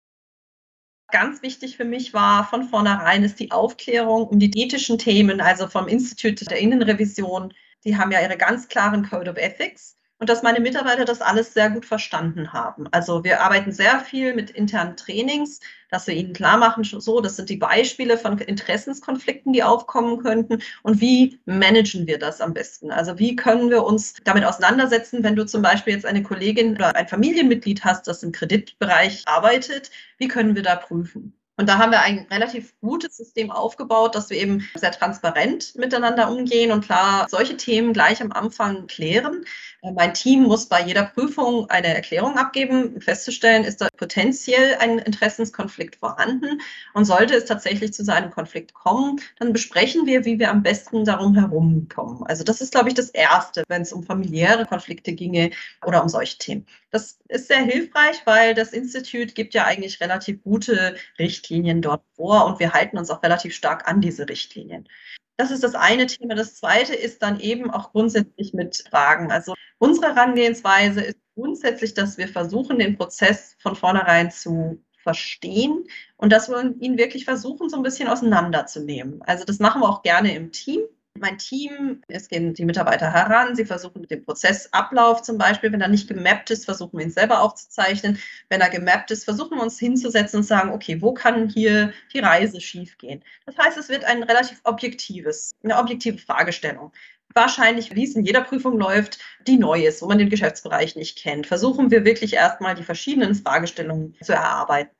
Ganz wichtig für mich war von vornherein ist die Aufklärung um die ethischen Themen, also vom Institut der Innenrevision. Die haben ja ihre ganz klaren Code of Ethics und dass meine Mitarbeiter das alles sehr gut verstanden haben. Also wir arbeiten sehr viel mit internen Trainings, dass wir ihnen klar machen, so, das sind die Beispiele von Interessenskonflikten, die aufkommen könnten und wie managen wir das am besten? Also wie können wir uns damit auseinandersetzen, wenn du zum Beispiel jetzt eine Kollegin oder ein Familienmitglied hast, das im Kreditbereich arbeitet, wie können wir da prüfen? Und da haben wir ein relativ gutes System aufgebaut, dass wir eben sehr transparent miteinander umgehen und klar solche Themen gleich am Anfang klären. Äh, mein Team muss bei jeder Prüfung eine Erklärung abgeben, festzustellen, ist da potenziell ein Interessenskonflikt vorhanden. Und sollte es tatsächlich zu seinem Konflikt kommen, dann besprechen wir, wie wir am besten darum herumkommen. Also das ist, glaube ich, das Erste, wenn es um familiäre Konflikte ginge oder um solche Themen. Das ist sehr hilfreich, weil das Institut gibt ja eigentlich relativ gute Richtlinien dort vor und wir halten uns auch relativ stark an diese Richtlinien. Das ist das eine Thema. Das zweite ist dann eben auch grundsätzlich mit Fragen. Also unsere Herangehensweise ist grundsätzlich, dass wir versuchen, den Prozess von vornherein zu verstehen und dass wir ihn wirklich versuchen, so ein bisschen auseinanderzunehmen. Also das machen wir auch gerne im Team mein Team, es gehen die Mitarbeiter heran, sie versuchen den Prozessablauf zum Beispiel, wenn er nicht gemappt ist, versuchen wir ihn selber aufzuzeichnen. Wenn er gemappt ist, versuchen wir uns hinzusetzen und sagen, okay, wo kann hier die Reise schiefgehen? Das heißt, es wird ein relativ objektives, eine objektive Fragestellung. Wahrscheinlich, wie es in jeder Prüfung läuft, die neu ist, wo man den Geschäftsbereich nicht kennt. Versuchen wir wirklich erstmal die verschiedenen Fragestellungen zu erarbeiten.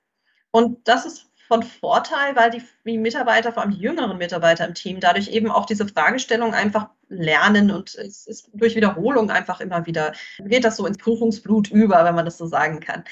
Und das ist von Vorteil, weil die, die, Mitarbeiter, vor allem die jüngeren Mitarbeiter im Team, dadurch eben auch diese Fragestellung einfach lernen und es ist durch Wiederholung einfach immer wieder, geht das so ins Prüfungsblut über, wenn man das so sagen kann.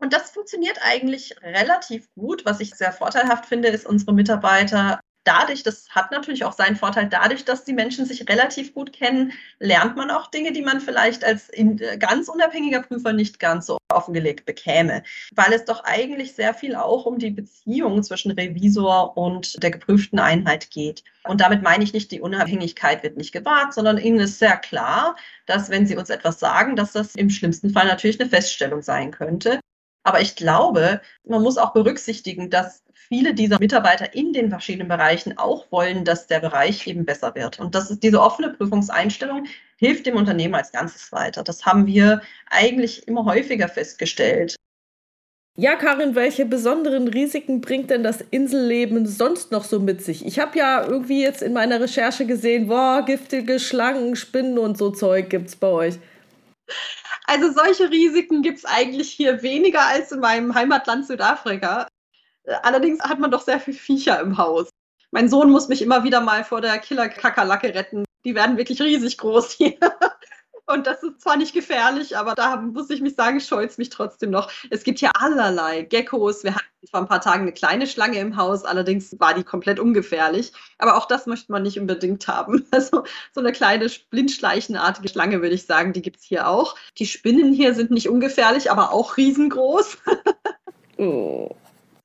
Und das funktioniert eigentlich relativ gut. Was ich sehr vorteilhaft finde, ist, unsere Mitarbeiter dadurch, das hat natürlich auch seinen Vorteil, dadurch, dass die Menschen sich relativ gut kennen, lernt man auch Dinge, die man vielleicht als äh, ganz unabhängiger Prüfer nicht ganz so offengelegt bekäme, weil es doch eigentlich sehr viel auch um die Beziehung zwischen Revisor und der geprüften Einheit geht. Und damit meine ich nicht, die Unabhängigkeit wird nicht gewahrt, sondern ihnen ist sehr klar, dass wenn sie uns etwas sagen, dass das im schlimmsten Fall natürlich eine Feststellung sein könnte. Aber ich glaube, man muss auch berücksichtigen, dass viele dieser Mitarbeiter in den verschiedenen Bereichen auch wollen, dass der Bereich eben besser wird. Und das ist diese offene Prüfungseinstellung hilft dem Unternehmen als Ganzes weiter. Das haben wir eigentlich immer häufiger festgestellt. Ja, Karin, welche besonderen Risiken bringt denn das Inselleben sonst noch so mit sich? Ich habe ja irgendwie jetzt in meiner Recherche gesehen, boah, giftige Schlangen, Spinnen und so Zeug gibt es bei euch. Also solche Risiken gibt es eigentlich hier weniger als in meinem Heimatland Südafrika. Allerdings hat man doch sehr viel Viecher im Haus. Mein Sohn muss mich immer wieder mal vor der Killer-Kakerlacke retten. Die werden wirklich riesig groß hier. Und das ist zwar nicht gefährlich, aber da muss ich mich sagen, scheut mich trotzdem noch. Es gibt hier allerlei Geckos. Wir hatten vor ein paar Tagen eine kleine Schlange im Haus, allerdings war die komplett ungefährlich. Aber auch das möchte man nicht unbedingt haben. Also so eine kleine blindschleichenartige Schlange, würde ich sagen, die gibt es hier auch. Die Spinnen hier sind nicht ungefährlich, aber auch riesengroß. oh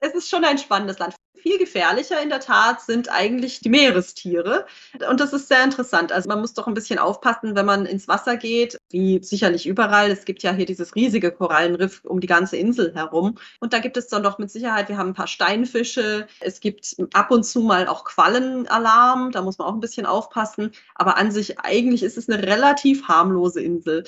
es ist schon ein spannendes Land. Viel gefährlicher in der Tat sind eigentlich die Meerestiere. Und das ist sehr interessant. Also man muss doch ein bisschen aufpassen, wenn man ins Wasser geht, wie sicherlich überall. Es gibt ja hier dieses riesige Korallenriff um die ganze Insel herum. Und da gibt es dann doch mit Sicherheit, wir haben ein paar Steinfische. Es gibt ab und zu mal auch Quallenalarm. Da muss man auch ein bisschen aufpassen. Aber an sich eigentlich ist es eine relativ harmlose Insel.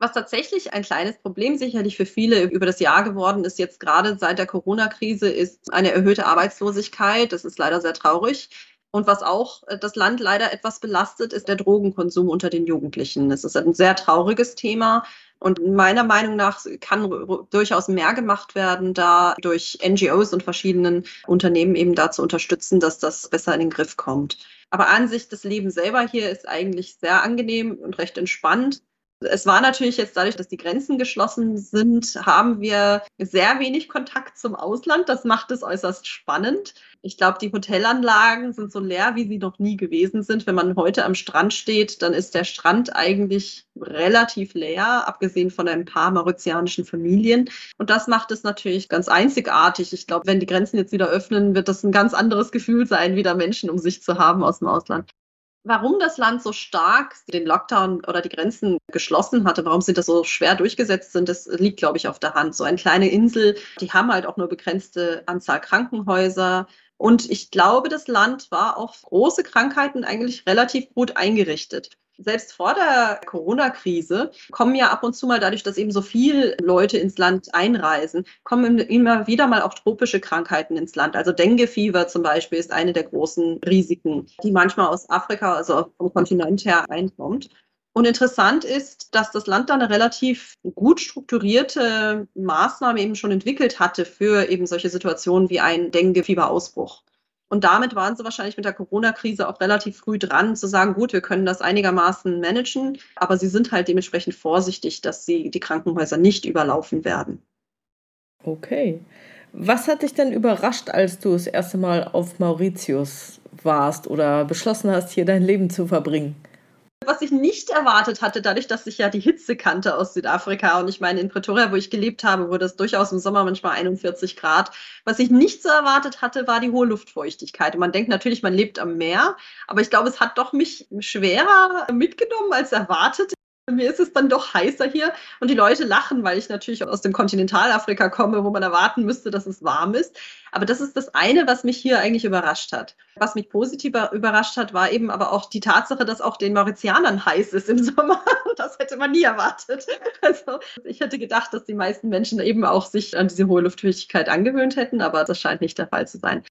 Was tatsächlich ein kleines Problem sicherlich für viele über das Jahr geworden ist, jetzt gerade seit der Corona-Krise, ist eine erhöhte Arbeitslosigkeit. Das ist leider sehr traurig. Und was auch äh, das Land leider etwas belastet, ist der Drogenkonsum unter den Jugendlichen. Das ist ein sehr trauriges Thema. Und meiner Meinung nach kann durchaus mehr gemacht werden, da durch NGOs und verschiedenen Unternehmen eben dazu unterstützen, dass das besser in den Griff kommt. Aber an sich, das Leben selber hier ist eigentlich sehr angenehm und recht entspannt. Es war natürlich jetzt dadurch, dass die Grenzen geschlossen sind, haben wir sehr wenig Kontakt zum Ausland. Das macht es äußerst spannend. Ich glaube, die Hotelanlagen sind so leer, wie sie noch nie gewesen sind. Wenn man heute am Strand steht, dann ist der Strand eigentlich relativ leer, abgesehen von ein paar mauritianischen Familien. Und das macht es natürlich ganz einzigartig. Ich glaube, wenn die Grenzen jetzt wieder öffnen, wird das ein ganz anderes Gefühl sein, wieder Menschen um sich zu haben aus dem Ausland. Warum das Land so stark den Lockdown oder die Grenzen geschlossen hatte, warum sie das so schwer durchgesetzt sind, das liegt, glaube ich, auf der Hand. So eine kleine Insel, die haben halt auch nur begrenzte Anzahl Krankenhäuser. Und ich glaube, das Land war auf große Krankheiten eigentlich relativ gut eingerichtet selbst vor der Corona-Krise kommen ja ab und zu mal dadurch, dass eben so viele Leute ins Land einreisen, kommen immer wieder mal auch tropische Krankheiten ins Land. Also Dengue-Fieber zum Beispiel ist eine der großen Risiken, die manchmal aus Afrika, also vom Kontinent her einkommt. Und interessant ist, dass das Land da eine relativ gut strukturierte Maßnahme eben schon entwickelt hatte für eben solche Situationen wie ein Dengue-Fieberausbruch. Und damit waren sie wahrscheinlich mit der Corona-Krise auch relativ früh dran, zu sagen, gut, wir können das einigermaßen managen, aber sie sind halt dementsprechend vorsichtig, dass sie die Krankenhäuser nicht überlaufen werden. Okay. Was hat dich denn überrascht, als du das erste Mal auf Mauritius warst oder beschlossen hast, hier dein Leben zu verbringen? Was ich nicht erwartet hatte, dadurch, dass ich ja die Hitze kannte aus Südafrika und ich meine, in Pretoria, wo ich gelebt habe, wurde es durchaus im Sommer manchmal 41 Grad. Was ich nicht so erwartet hatte, war die hohe Luftfeuchtigkeit. Und man denkt natürlich, man lebt am Meer, aber ich glaube, es hat doch mich schwerer mitgenommen als erwartet. Mir ist es dann doch heißer hier und die Leute lachen, weil ich natürlich aus dem Kontinentalafrika komme, wo man erwarten müsste, dass es warm ist. Aber das ist das eine, was mich hier eigentlich überrascht hat. Was mich positiv überrascht hat, war eben aber auch die Tatsache, dass auch den Mauritianern heiß ist im Sommer. Das hätte man nie erwartet. Also ich hätte gedacht, dass die meisten Menschen eben auch sich an diese hohe Luftfeuchtigkeit angewöhnt hätten, aber das scheint nicht der Fall zu sein.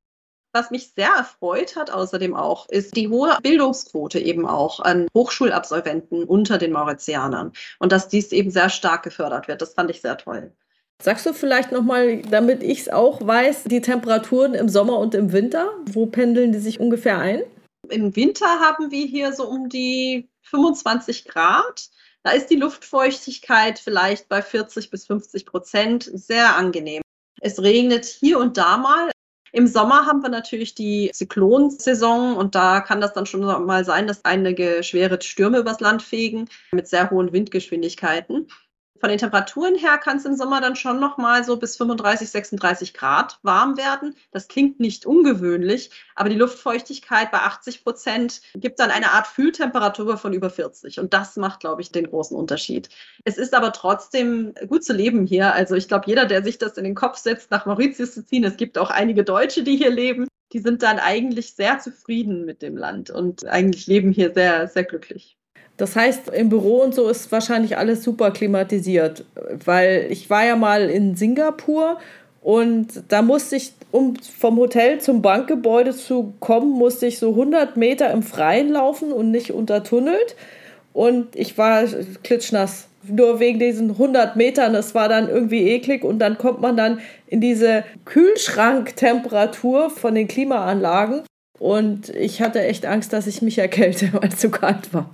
Was mich sehr erfreut hat außerdem auch, ist die hohe Bildungsquote eben auch an Hochschulabsolventen unter den Mauritianern und dass dies eben sehr stark gefördert wird. Das fand ich sehr toll. Sagst du vielleicht nochmal, damit ich es auch weiß, die Temperaturen im Sommer und im Winter? Wo pendeln die sich ungefähr ein? Im Winter haben wir hier so um die 25 Grad. Da ist die Luftfeuchtigkeit vielleicht bei 40 bis 50 Prozent sehr angenehm. Es regnet hier und da mal. Im Sommer haben wir natürlich die Zyklonsaison und da kann das dann schon mal sein, dass einige schwere Stürme übers Land fegen mit sehr hohen Windgeschwindigkeiten. Von den Temperaturen her kann es im Sommer dann schon noch mal so bis 35, 36 Grad warm werden. Das klingt nicht ungewöhnlich, aber die Luftfeuchtigkeit bei 80 Prozent gibt dann eine Art Fühltemperatur von über 40. Und das macht, glaube ich, den großen Unterschied. Es ist aber trotzdem gut zu leben hier. Also ich glaube, jeder, der sich das in den Kopf setzt, nach Mauritius zu ziehen, es gibt auch einige Deutsche, die hier leben, die sind dann eigentlich sehr zufrieden mit dem Land und eigentlich leben hier sehr, sehr glücklich. Das heißt, im Büro und so ist wahrscheinlich alles super klimatisiert, weil ich war ja mal in Singapur und da musste ich, um vom Hotel zum Bankgebäude zu kommen, musste ich so 100 Meter im Freien laufen und nicht untertunnelt. Und ich war klitschnass, nur wegen diesen 100 Metern. Das war dann irgendwie eklig und dann kommt man dann in diese Kühlschranktemperatur von den Klimaanlagen. Und ich hatte echt Angst, dass ich mich erkälte, weil es zu kalt war.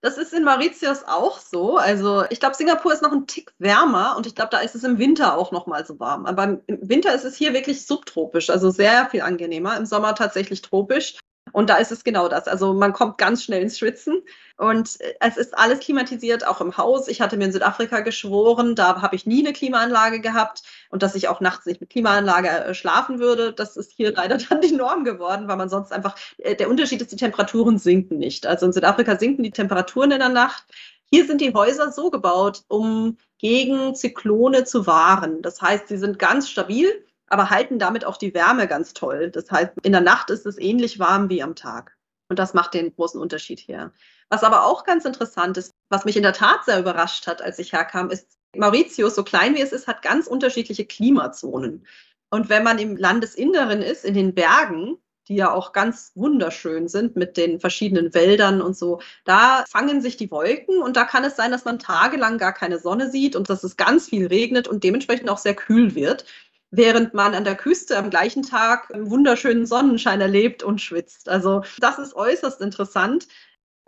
Das ist in Mauritius auch so. Also ich glaube, Singapur ist noch ein Tick wärmer und ich glaube, da ist es im Winter auch noch mal so warm. Aber im Winter ist es hier wirklich subtropisch, also sehr viel angenehmer. Im Sommer tatsächlich tropisch. Und da ist es genau das. Also man kommt ganz schnell ins Schwitzen und äh, es ist alles klimatisiert, auch im Haus. Ich hatte mir in Südafrika geschworen, da habe ich nie eine Klimaanlage gehabt und dass ich auch nachts nicht mit Klimaanlage äh, schlafen würde. Das ist hier leider dann die Norm geworden, weil man sonst einfach, äh, der Unterschied ist, die Temperaturen sinken nicht. Also in Südafrika sinken die Temperaturen in der Nacht. Hier sind die Häuser so gebaut, um gegen Zyklone zu wahren. Das heißt, sie sind ganz stabil aber halten damit auch die Wärme ganz toll. Das heißt, in der Nacht ist es ähnlich warm wie am Tag. Und das macht den großen Unterschied hier. Was aber auch ganz interessant ist, was mich in der Tat sehr überrascht hat, als ich herkam, ist, Mauritius, so klein wie es ist, hat ganz unterschiedliche Klimazonen. Und wenn man im Landesinneren ist, in den Bergen, die ja auch ganz wunderschön sind mit den verschiedenen Wäldern und so, da fangen sich die Wolken und da kann es sein, dass man tagelang gar keine Sonne sieht und dass es ganz viel regnet und dementsprechend auch sehr kühl wird während man an der Küste am gleichen Tag wunderschönen Sonnenschein erlebt und schwitzt. Also das ist äußerst interessant.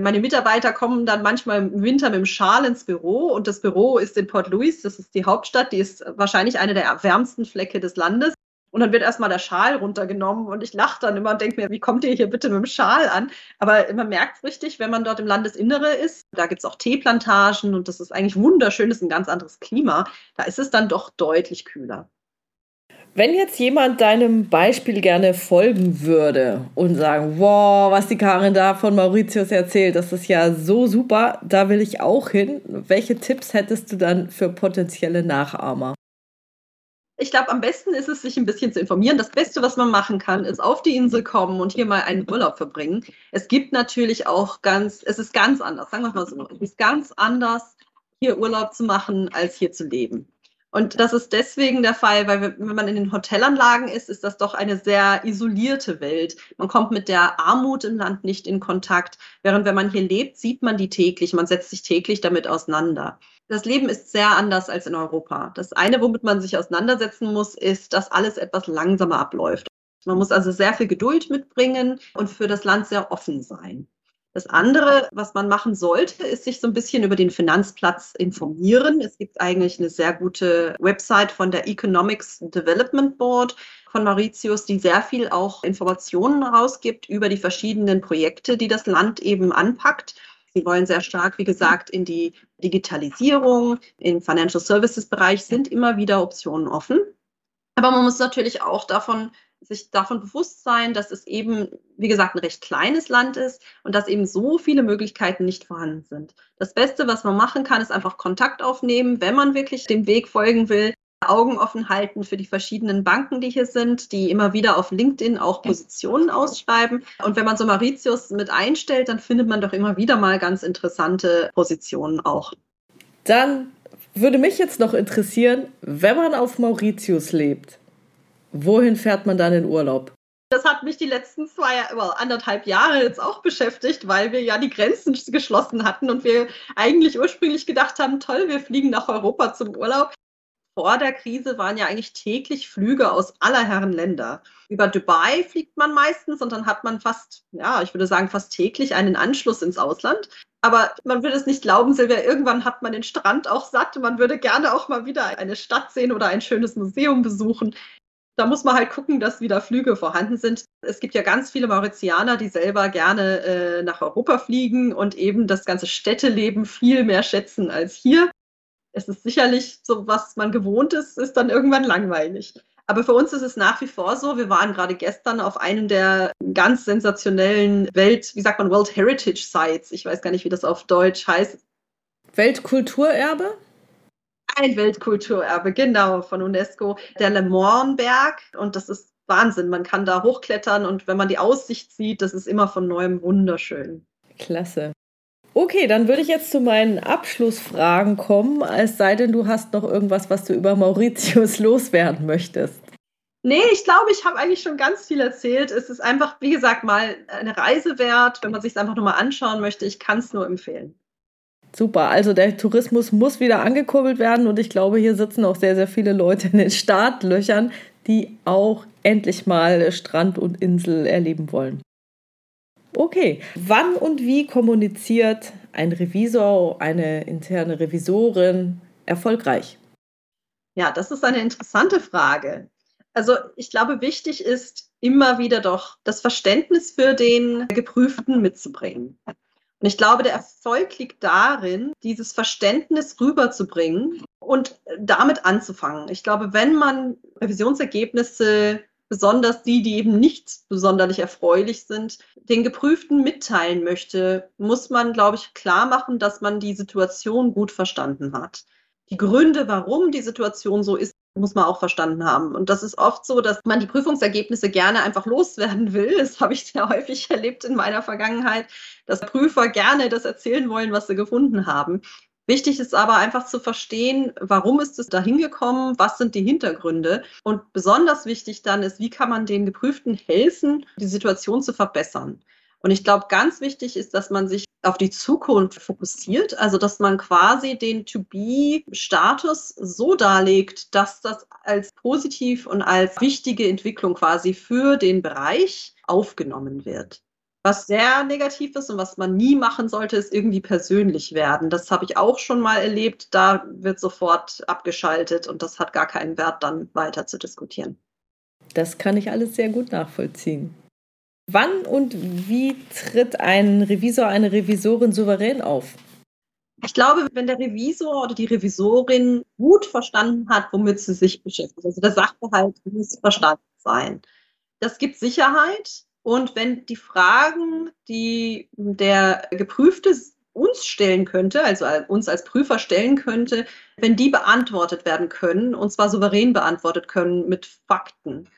Meine Mitarbeiter kommen dann manchmal im Winter mit dem Schal ins Büro und das Büro ist in Port Louis, das ist die Hauptstadt, die ist wahrscheinlich eine der wärmsten Flecke des Landes. Und dann wird erstmal der Schal runtergenommen und ich lache dann immer und denke mir, wie kommt ihr hier bitte mit dem Schal an? Aber man merkt es richtig, wenn man dort im Landesinnere ist. Da gibt es auch Teeplantagen und das ist eigentlich wunderschön, das ist ein ganz anderes Klima. Da ist es dann doch deutlich kühler. Wenn jetzt jemand deinem Beispiel gerne folgen würde und sagen, wow, was die Karin da von Mauritius erzählt, das ist ja so super, da will ich auch hin. Welche Tipps hättest du dann für potenzielle Nachahmer? Ich glaube, am besten ist es, sich ein bisschen zu informieren. Das Beste, was man machen kann, ist auf die Insel kommen und hier mal einen Urlaub verbringen. Es gibt natürlich auch ganz, es ist ganz anders, sagen wir mal so, es ist ganz anders, hier Urlaub zu machen, als hier zu leben. Und das ist deswegen der Fall, weil wenn man in den Hotelanlagen ist, ist das doch eine sehr isolierte Welt. Man kommt mit der Armut im Land nicht in Kontakt, während wenn man hier lebt, sieht man die täglich, man setzt sich täglich damit auseinander. Das Leben ist sehr anders als in Europa. Das eine, womit man sich auseinandersetzen muss, ist, dass alles etwas langsamer abläuft. Man muss also sehr viel Geduld mitbringen und für das Land sehr offen sein. Das andere, was man machen sollte, ist sich so ein bisschen über den Finanzplatz informieren. Es gibt eigentlich eine sehr gute Website von der Economics Development Board von Mauritius, die sehr viel auch Informationen rausgibt über die verschiedenen Projekte, die das Land eben anpackt. Sie wollen sehr stark, wie gesagt, in die Digitalisierung, im Financial Services Bereich sind immer wieder Optionen offen. Aber man muss natürlich auch davon sich davon bewusst sein, dass es eben, wie gesagt, ein recht kleines Land ist und dass eben so viele Möglichkeiten nicht vorhanden sind. Das Beste, was man machen kann, ist einfach Kontakt aufnehmen, wenn man wirklich dem Weg folgen will. Augen offen halten für die verschiedenen Banken, die hier sind, die immer wieder auf LinkedIn auch Positionen ausschreiben. Und wenn man so Mauritius mit einstellt, dann findet man doch immer wieder mal ganz interessante Positionen auch. Dann würde mich jetzt noch interessieren, wenn man auf Mauritius lebt, Wohin fährt man dann in Urlaub? Das hat mich die letzten zwei, anderthalb Jahre jetzt auch beschäftigt, weil wir ja die Grenzen geschlossen hatten und wir eigentlich ursprünglich gedacht haben, toll, wir fliegen nach Europa zum Urlaub. Vor der Krise waren ja eigentlich täglich Flüge aus aller Herren Länder. Über Dubai fliegt man meistens und dann hat man fast, ja, ich würde sagen, fast täglich einen Anschluss ins Ausland. Aber man würde es nicht glauben, Silvia, irgendwann hat man den Strand auch satt. Man würde gerne auch mal wieder eine Stadt sehen oder ein schönes Museum besuchen. Da muss man halt gucken, dass wieder Flüge vorhanden sind. Es gibt ja ganz viele Mauritianer, die selber gerne äh, nach Europa fliegen und eben das ganze Städteleben viel mehr schätzen als hier. Es ist sicherlich so, was man gewohnt ist, ist dann irgendwann langweilig. Aber für uns ist es nach wie vor so. Wir waren gerade gestern auf einem der ganz sensationellen Welt, wie sagt man, World Heritage Sites. Ich weiß gar nicht, wie das auf Deutsch heißt. Weltkulturerbe? Ein Weltkulturerbe, genau, von UNESCO, der Le Mornberg. Und das ist Wahnsinn. Man kann da hochklettern und wenn man die Aussicht sieht, das ist immer von neuem wunderschön. Klasse. Okay, dann würde ich jetzt zu meinen Abschlussfragen kommen, es sei denn, du hast noch irgendwas, was du über Mauritius loswerden möchtest. Nee, ich glaube, ich habe eigentlich schon ganz viel erzählt. Es ist einfach, wie gesagt, mal eine Reise wert, wenn man sich es einfach nochmal anschauen möchte. Ich kann es nur empfehlen. Super, also der Tourismus muss wieder angekurbelt werden und ich glaube, hier sitzen auch sehr, sehr viele Leute in den Startlöchern, die auch endlich mal Strand und Insel erleben wollen. Okay, wann und wie kommuniziert ein Revisor, eine interne Revisorin erfolgreich? Ja, das ist eine interessante Frage. Also ich glaube, wichtig ist immer wieder doch das Verständnis für den Geprüften mitzubringen. Und ich glaube, der Erfolg liegt darin, dieses Verständnis rüberzubringen und damit anzufangen. Ich glaube, wenn man Revisionsergebnisse, besonders die, die eben nicht besonders erfreulich sind, den Geprüften mitteilen möchte, muss man, glaube ich, klar machen, dass man die Situation gut verstanden hat. Die Gründe, warum die Situation so ist, muss man auch verstanden haben. Und das ist oft so, dass man die Prüfungsergebnisse gerne einfach loswerden will. Das habe ich sehr häufig erlebt in meiner Vergangenheit, dass Prüfer gerne das erzählen wollen, was sie gefunden haben. Wichtig ist aber einfach zu verstehen, warum ist es dahin gekommen, was sind die Hintergründe. Und besonders wichtig dann ist, wie kann man den Geprüften helfen, die Situation zu verbessern. Und ich glaube, ganz wichtig ist, dass man sich auf die Zukunft fokussiert, also dass man quasi den To-Be-Status so darlegt, dass das als positiv und als wichtige Entwicklung quasi für den Bereich aufgenommen wird. Was sehr negativ ist und was man nie machen sollte, ist irgendwie persönlich werden. Das habe ich auch schon mal erlebt. Da wird sofort abgeschaltet und das hat gar keinen Wert, dann weiter zu diskutieren. Das kann ich alles sehr gut nachvollziehen. Wann und wie tritt ein Revisor, eine Revisorin souverän auf? Ich glaube, wenn der Revisor oder die Revisorin gut verstanden hat, womit sie sich beschäftigt, also der Sachverhalt muss verstanden sein. Das gibt Sicherheit. Und wenn die Fragen, die der Geprüfte uns stellen könnte, also uns als Prüfer stellen könnte, wenn die beantwortet werden können, und zwar souverän beantwortet können mit Fakten,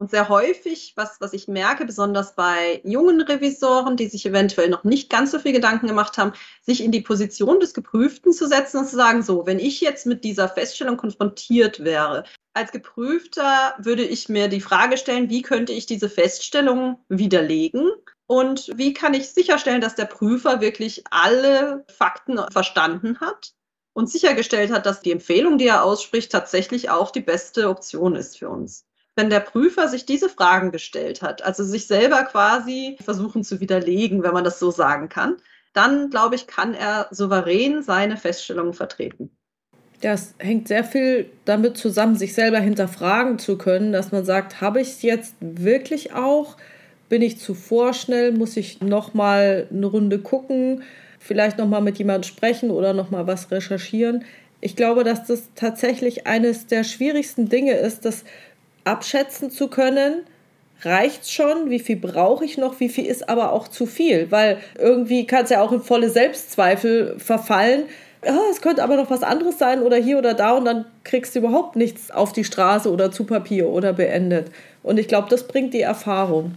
Und sehr häufig, was, was ich merke, besonders bei jungen Revisoren, die sich eventuell noch nicht ganz so viel Gedanken gemacht haben, sich in die Position des Geprüften zu setzen und zu sagen, so, wenn ich jetzt mit dieser Feststellung konfrontiert wäre, als Geprüfter würde ich mir die Frage stellen, wie könnte ich diese Feststellung widerlegen? Und wie kann ich sicherstellen, dass der Prüfer wirklich alle Fakten verstanden hat und sichergestellt hat, dass die Empfehlung, die er ausspricht, tatsächlich auch die beste Option ist für uns? Wenn der Prüfer sich diese Fragen gestellt hat, also sich selber quasi versuchen zu widerlegen, wenn man das so sagen kann, dann glaube ich, kann er souverän seine Feststellungen vertreten. Das hängt sehr viel damit zusammen, sich selber hinterfragen zu können, dass man sagt, habe ich es jetzt wirklich auch? Bin ich zu vorschnell? Muss ich noch mal eine Runde gucken? Vielleicht noch mal mit jemandem sprechen oder noch mal was recherchieren? Ich glaube, dass das tatsächlich eines der schwierigsten Dinge ist, dass abschätzen zu können, reicht schon, wie viel brauche ich noch, wie viel ist aber auch zu viel, weil irgendwie kann es ja auch in volle Selbstzweifel verfallen. Ja, es könnte aber noch was anderes sein oder hier oder da und dann kriegst du überhaupt nichts auf die Straße oder zu Papier oder beendet. Und ich glaube, das bringt die Erfahrung.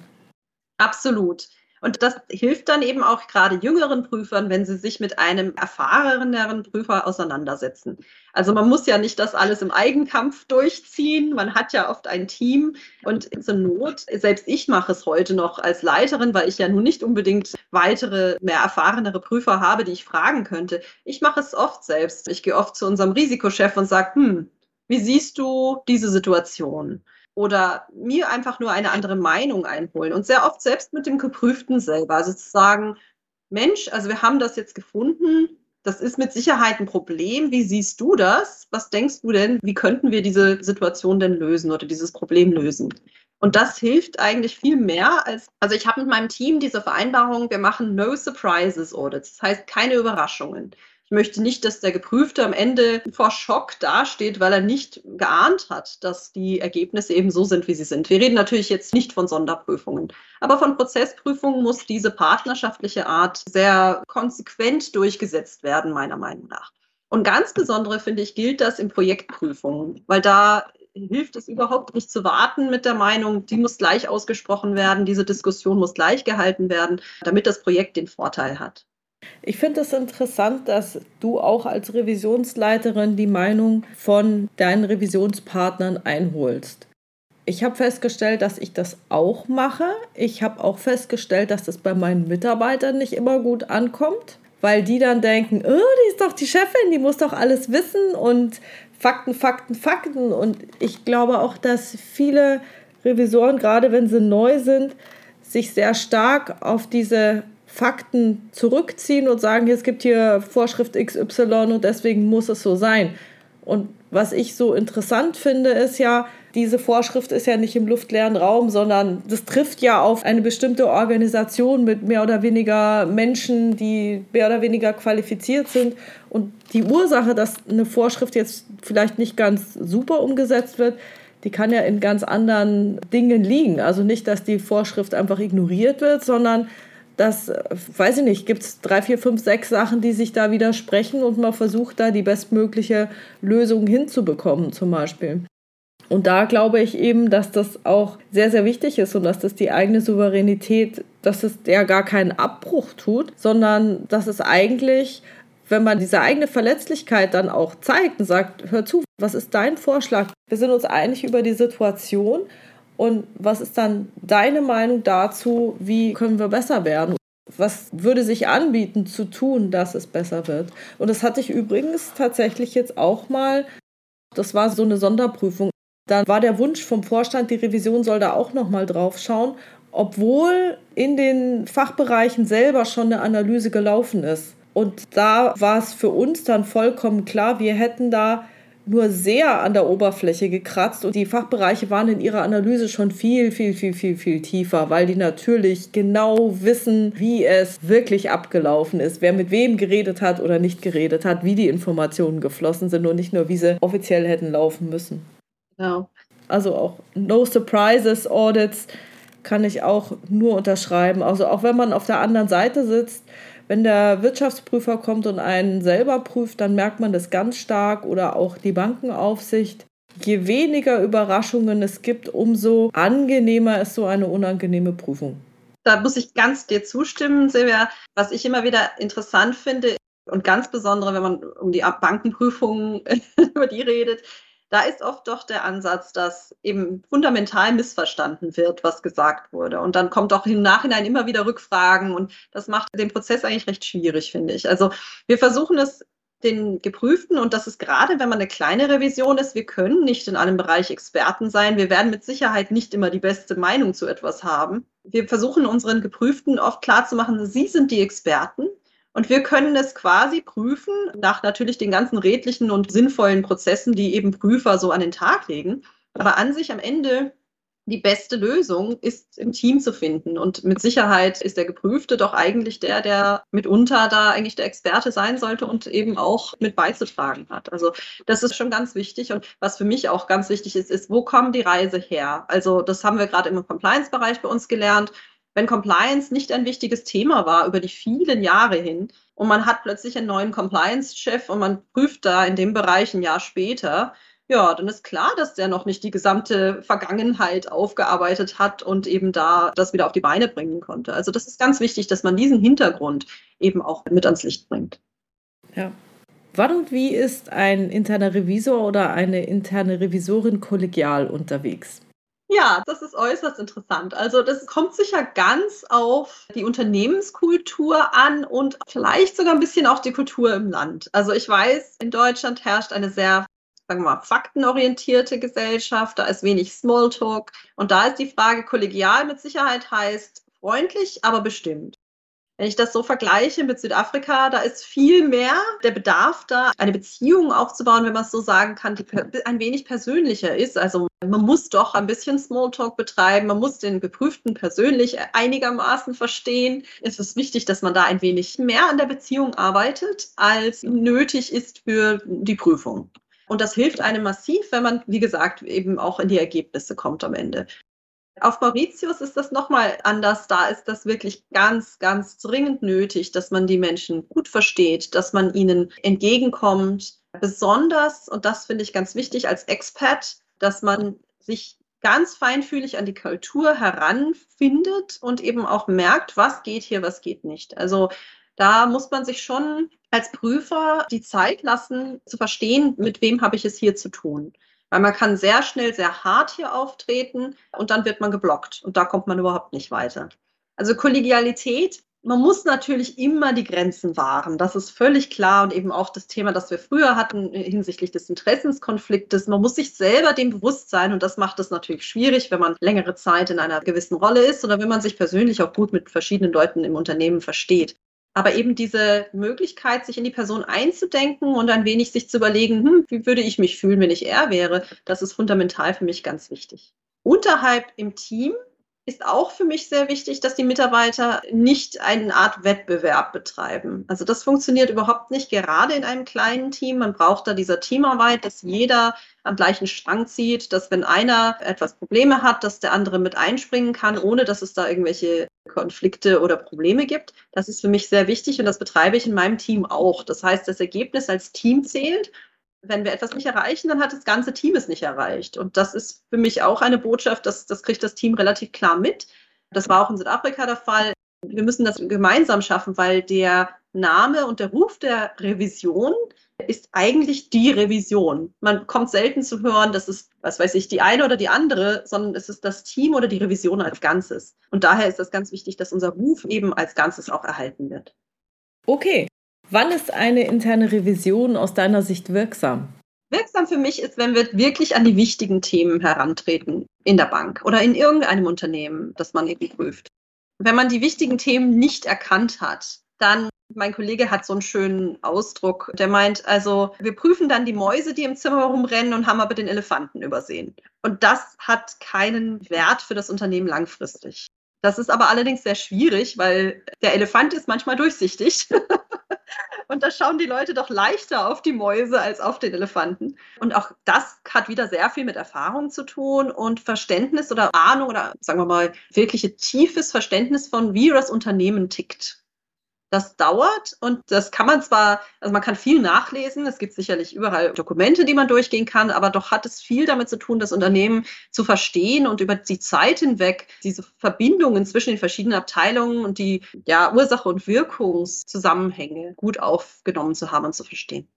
Absolut. Und das hilft dann eben auch gerade jüngeren Prüfern, wenn sie sich mit einem erfahreneren Prüfer auseinandersetzen. Also man muss ja nicht das alles im Eigenkampf durchziehen. Man hat ja oft ein Team und zur Not, selbst ich mache es heute noch als Leiterin, weil ich ja nun nicht unbedingt weitere, mehr erfahrenere Prüfer habe, die ich fragen könnte. Ich mache es oft selbst. Ich gehe oft zu unserem Risikochef und sage, hm, wie siehst du diese Situation? Oder mir einfach nur eine andere Meinung einholen und sehr oft selbst mit dem Geprüften selber. Also zu sagen, Mensch, also wir haben das jetzt gefunden, das ist mit Sicherheit ein Problem. Wie siehst du das? Was denkst du denn? Wie könnten wir diese Situation denn lösen oder dieses Problem lösen? Und das hilft eigentlich viel mehr als, also ich habe mit meinem Team diese Vereinbarung, wir machen No Surprises Audits. Das heißt keine Überraschungen. Ich möchte nicht, dass der Geprüfte am Ende vor Schock dasteht, weil er nicht geahnt hat, dass die Ergebnisse eben so sind, wie sie sind. Wir reden natürlich jetzt nicht von Sonderprüfungen, aber von Prozessprüfungen muss diese partnerschaftliche Art sehr konsequent durchgesetzt werden, meiner Meinung nach. Und ganz besondere, finde ich, gilt das in Projektprüfungen, weil da hilft es überhaupt nicht zu warten mit der Meinung, die muss gleich ausgesprochen werden, diese Diskussion muss gleich gehalten werden, damit das Projekt den Vorteil hat. Ich finde es interessant, dass du auch als Revisionsleiterin die Meinung von deinen Revisionspartnern einholst. Ich habe festgestellt, dass ich das auch mache. Ich habe auch festgestellt, dass das bei meinen Mitarbeitern nicht immer gut ankommt, weil die dann denken, oh, die ist doch die Chefin, die muss doch alles wissen und Fakten, Fakten, Fakten. Und ich glaube auch, dass viele Revisoren, gerade wenn sie neu sind, sich sehr stark auf diese Fakten zurückziehen und sagen, es gibt hier Vorschrift XY und deswegen muss es so sein. Und was ich so interessant finde, ist ja, diese Vorschrift ist ja nicht im luftleeren Raum, sondern das trifft ja auf eine bestimmte Organisation mit mehr oder weniger Menschen, die mehr oder weniger qualifiziert sind. Und die Ursache, dass eine Vorschrift jetzt vielleicht nicht ganz super umgesetzt wird, die kann ja in ganz anderen Dingen liegen. Also nicht, dass die Vorschrift einfach ignoriert wird, sondern das, weiß ich nicht, gibt es drei, vier, fünf, sechs Sachen, die sich da widersprechen und man versucht da die bestmögliche Lösung hinzubekommen zum Beispiel. Und da glaube ich eben, dass das auch sehr, sehr wichtig ist und dass das die eigene Souveränität, dass es ja gar keinen Abbruch tut, sondern dass es eigentlich, wenn man diese eigene Verletzlichkeit dann auch zeigt und sagt, hör zu, was ist dein Vorschlag? Wir sind uns einig über die Situation und was ist dann deine Meinung dazu, wie können wir besser werden? Was würde sich anbieten zu tun, dass es besser wird? Und das hatte ich übrigens tatsächlich jetzt auch mal, das war so eine Sonderprüfung. Dann war der Wunsch vom Vorstand, die Revision soll da auch noch mal drauf schauen, obwohl in den Fachbereichen selber schon eine Analyse gelaufen ist. Und da war es für uns dann vollkommen klar, wir hätten da nur sehr an der Oberfläche gekratzt und die Fachbereiche waren in ihrer Analyse schon viel, viel, viel, viel, viel tiefer, weil die natürlich genau wissen, wie es wirklich abgelaufen ist, wer mit wem geredet hat oder nicht geredet hat, wie die Informationen geflossen sind und nicht nur, wie sie offiziell hätten laufen müssen. Genau. Also auch No Surprises Audits kann ich auch nur unterschreiben. Also auch wenn man auf der anderen Seite sitzt, wenn der Wirtschaftsprüfer kommt und einen selber prüft, dann merkt man das ganz stark oder auch die Bankenaufsicht. je weniger Überraschungen es gibt, umso angenehmer ist so eine unangenehme Prüfung. Da muss ich ganz dir zustimmen, Silvia. Was ich immer wieder interessant finde und ganz besondere, wenn man um die Bankenprüfungen über die redet, da ist oft doch der Ansatz, dass eben fundamental missverstanden wird, was gesagt wurde. Und dann kommt auch im Nachhinein immer wieder Rückfragen und das macht den Prozess eigentlich recht schwierig, finde ich. Also wir versuchen es den Geprüften und das ist gerade, wenn man eine kleine Revision ist, wir können nicht in einem Bereich Experten sein. Wir werden mit Sicherheit nicht immer die beste Meinung zu etwas haben. Wir versuchen unseren Geprüften oft klarzumachen, sie sind die Experten und wir können es quasi prüfen nach natürlich den ganzen redlichen und sinnvollen Prozessen, die eben Prüfer so an den Tag legen. Aber an sich am Ende die beste Lösung ist im Team zu finden. Und mit Sicherheit ist der Geprüfte doch eigentlich der, der mitunter da eigentlich der Experte sein sollte und eben auch mit beizutragen hat. Also das ist schon ganz wichtig. Und was für mich auch ganz wichtig ist, ist, wo kommt die Reise her? Also das haben wir gerade im Compliance-Bereich bei uns gelernt. Wenn Compliance nicht ein wichtiges Thema war über die vielen Jahre hin und man hat plötzlich einen neuen Compliance-Chef und man prüft da in dem Bereich ein Jahr später, ja, dann ist klar, dass der noch nicht die gesamte Vergangenheit aufgearbeitet hat und eben da das wieder auf die Beine bringen konnte. Also das ist ganz wichtig, dass man diesen Hintergrund eben auch mit ans Licht bringt. Ja. Wann und wie ist ein interner Revisor oder eine interne Revisorin kollegial unterwegs? Ja, das ist äußerst interessant. Also das kommt sicher ganz auf die Unternehmenskultur an und vielleicht sogar ein bisschen auf die Kultur im Land. Also ich weiß, in Deutschland herrscht eine sehr sagen wir mal, faktenorientierte Gesellschaft, da ist wenig Smalltalk. Und da ist die Frage, kollegial mit Sicherheit heißt freundlich, aber bestimmt. Wenn ich das so vergleiche mit Südafrika, da ist viel mehr der Bedarf da, eine Beziehung aufzubauen, wenn man es so sagen kann, die ein wenig persönlicher ist. Also man muss doch ein bisschen Smalltalk betreiben, man muss den Geprüften persönlich einigermaßen verstehen. Es ist wichtig, dass man da ein wenig mehr an der Beziehung arbeitet, als nötig ist für die Prüfung. Und das hilft einem massiv, wenn man, wie gesagt, eben auch in die Ergebnisse kommt am Ende. Auf Mauritius ist das nochmal anders. Da ist das wirklich ganz, ganz dringend nötig, dass man die Menschen gut versteht, dass man ihnen entgegenkommt. Besonders, und das finde ich ganz wichtig als Expat, dass man sich ganz feinfühlig an die Kultur heranfindet und eben auch merkt, was geht hier, was geht nicht. Also da muss man sich schon als Prüfer die Zeit lassen, zu verstehen, mit wem habe ich es hier zu tun. Weil man kann sehr schnell, sehr hart hier auftreten und dann wird man geblockt und da kommt man überhaupt nicht weiter. Also Kollegialität, man muss natürlich immer die Grenzen wahren. Das ist völlig klar und eben auch das Thema, das wir früher hatten hinsichtlich des Interessenskonfliktes. Man muss sich selber dem bewusst sein und das macht es natürlich schwierig, wenn man längere Zeit in einer gewissen Rolle ist oder wenn man sich persönlich auch gut mit verschiedenen Leuten im Unternehmen versteht. Aber eben diese Möglichkeit, sich in die Person einzudenken und ein wenig sich zu überlegen, hm, wie würde ich mich fühlen, wenn ich er wäre, das ist fundamental für mich ganz wichtig. Unterhalb im Team ist auch für mich sehr wichtig, dass die Mitarbeiter nicht eine Art Wettbewerb betreiben. Also das funktioniert überhaupt nicht, gerade in einem kleinen Team. Man braucht da dieser Teamarbeit, dass jeder am gleichen Strang zieht, dass wenn einer etwas Probleme hat, dass der andere mit einspringen kann, ohne dass es da irgendwelche Konflikte oder Probleme gibt. Das ist für mich sehr wichtig und das betreibe ich in meinem Team auch. Das heißt, das Ergebnis als Team zählt wenn wir etwas nicht erreichen, dann hat das ganze Team es nicht erreicht. Und das ist für mich auch eine Botschaft, dass, das kriegt das Team relativ klar mit. Das war auch in Südafrika der Fall. Wir müssen das gemeinsam schaffen, weil der Name und der Ruf der Revision ist eigentlich die Revision. Man kommt selten zu hören, dass es, was weiß ich, die eine oder die andere, sondern es ist das Team oder die Revision als Ganzes. Und daher ist es ganz wichtig, dass unser Ruf eben als Ganzes auch erhalten wird. Okay, Wann ist eine interne Revision aus deiner Sicht wirksam? Wirksam für mich ist, wenn wir wirklich an die wichtigen Themen herantreten in der Bank oder in irgendeinem Unternehmen, das man eben prüft. Wenn man die wichtigen Themen nicht erkannt hat, dann, mein Kollege hat so einen schönen Ausdruck, der meint, also wir prüfen dann die Mäuse, die im Zimmer rumrennen und haben aber den Elefanten übersehen. Und das hat keinen Wert für das Unternehmen langfristig. Das ist aber allerdings sehr schwierig, weil der Elefant ist manchmal durchsichtig. Und da schauen die Leute doch leichter auf die Mäuse als auf den Elefanten. Und auch das hat wieder sehr viel mit Erfahrung zu tun und Verständnis oder Ahnung oder sagen wir mal wirkliche tiefes Verständnis von, wie das Unternehmen tickt. Das dauert und das kann man zwar, also man kann viel nachlesen, es gibt sicherlich überall Dokumente, die man durchgehen kann, aber doch hat es viel damit zu tun, das Unternehmen zu verstehen und über die Zeit hinweg diese Verbindungen zwischen den verschiedenen Abteilungen und die ja, Ursache- und Wirkungszusammenhänge gut aufgenommen zu haben und zu verstehen.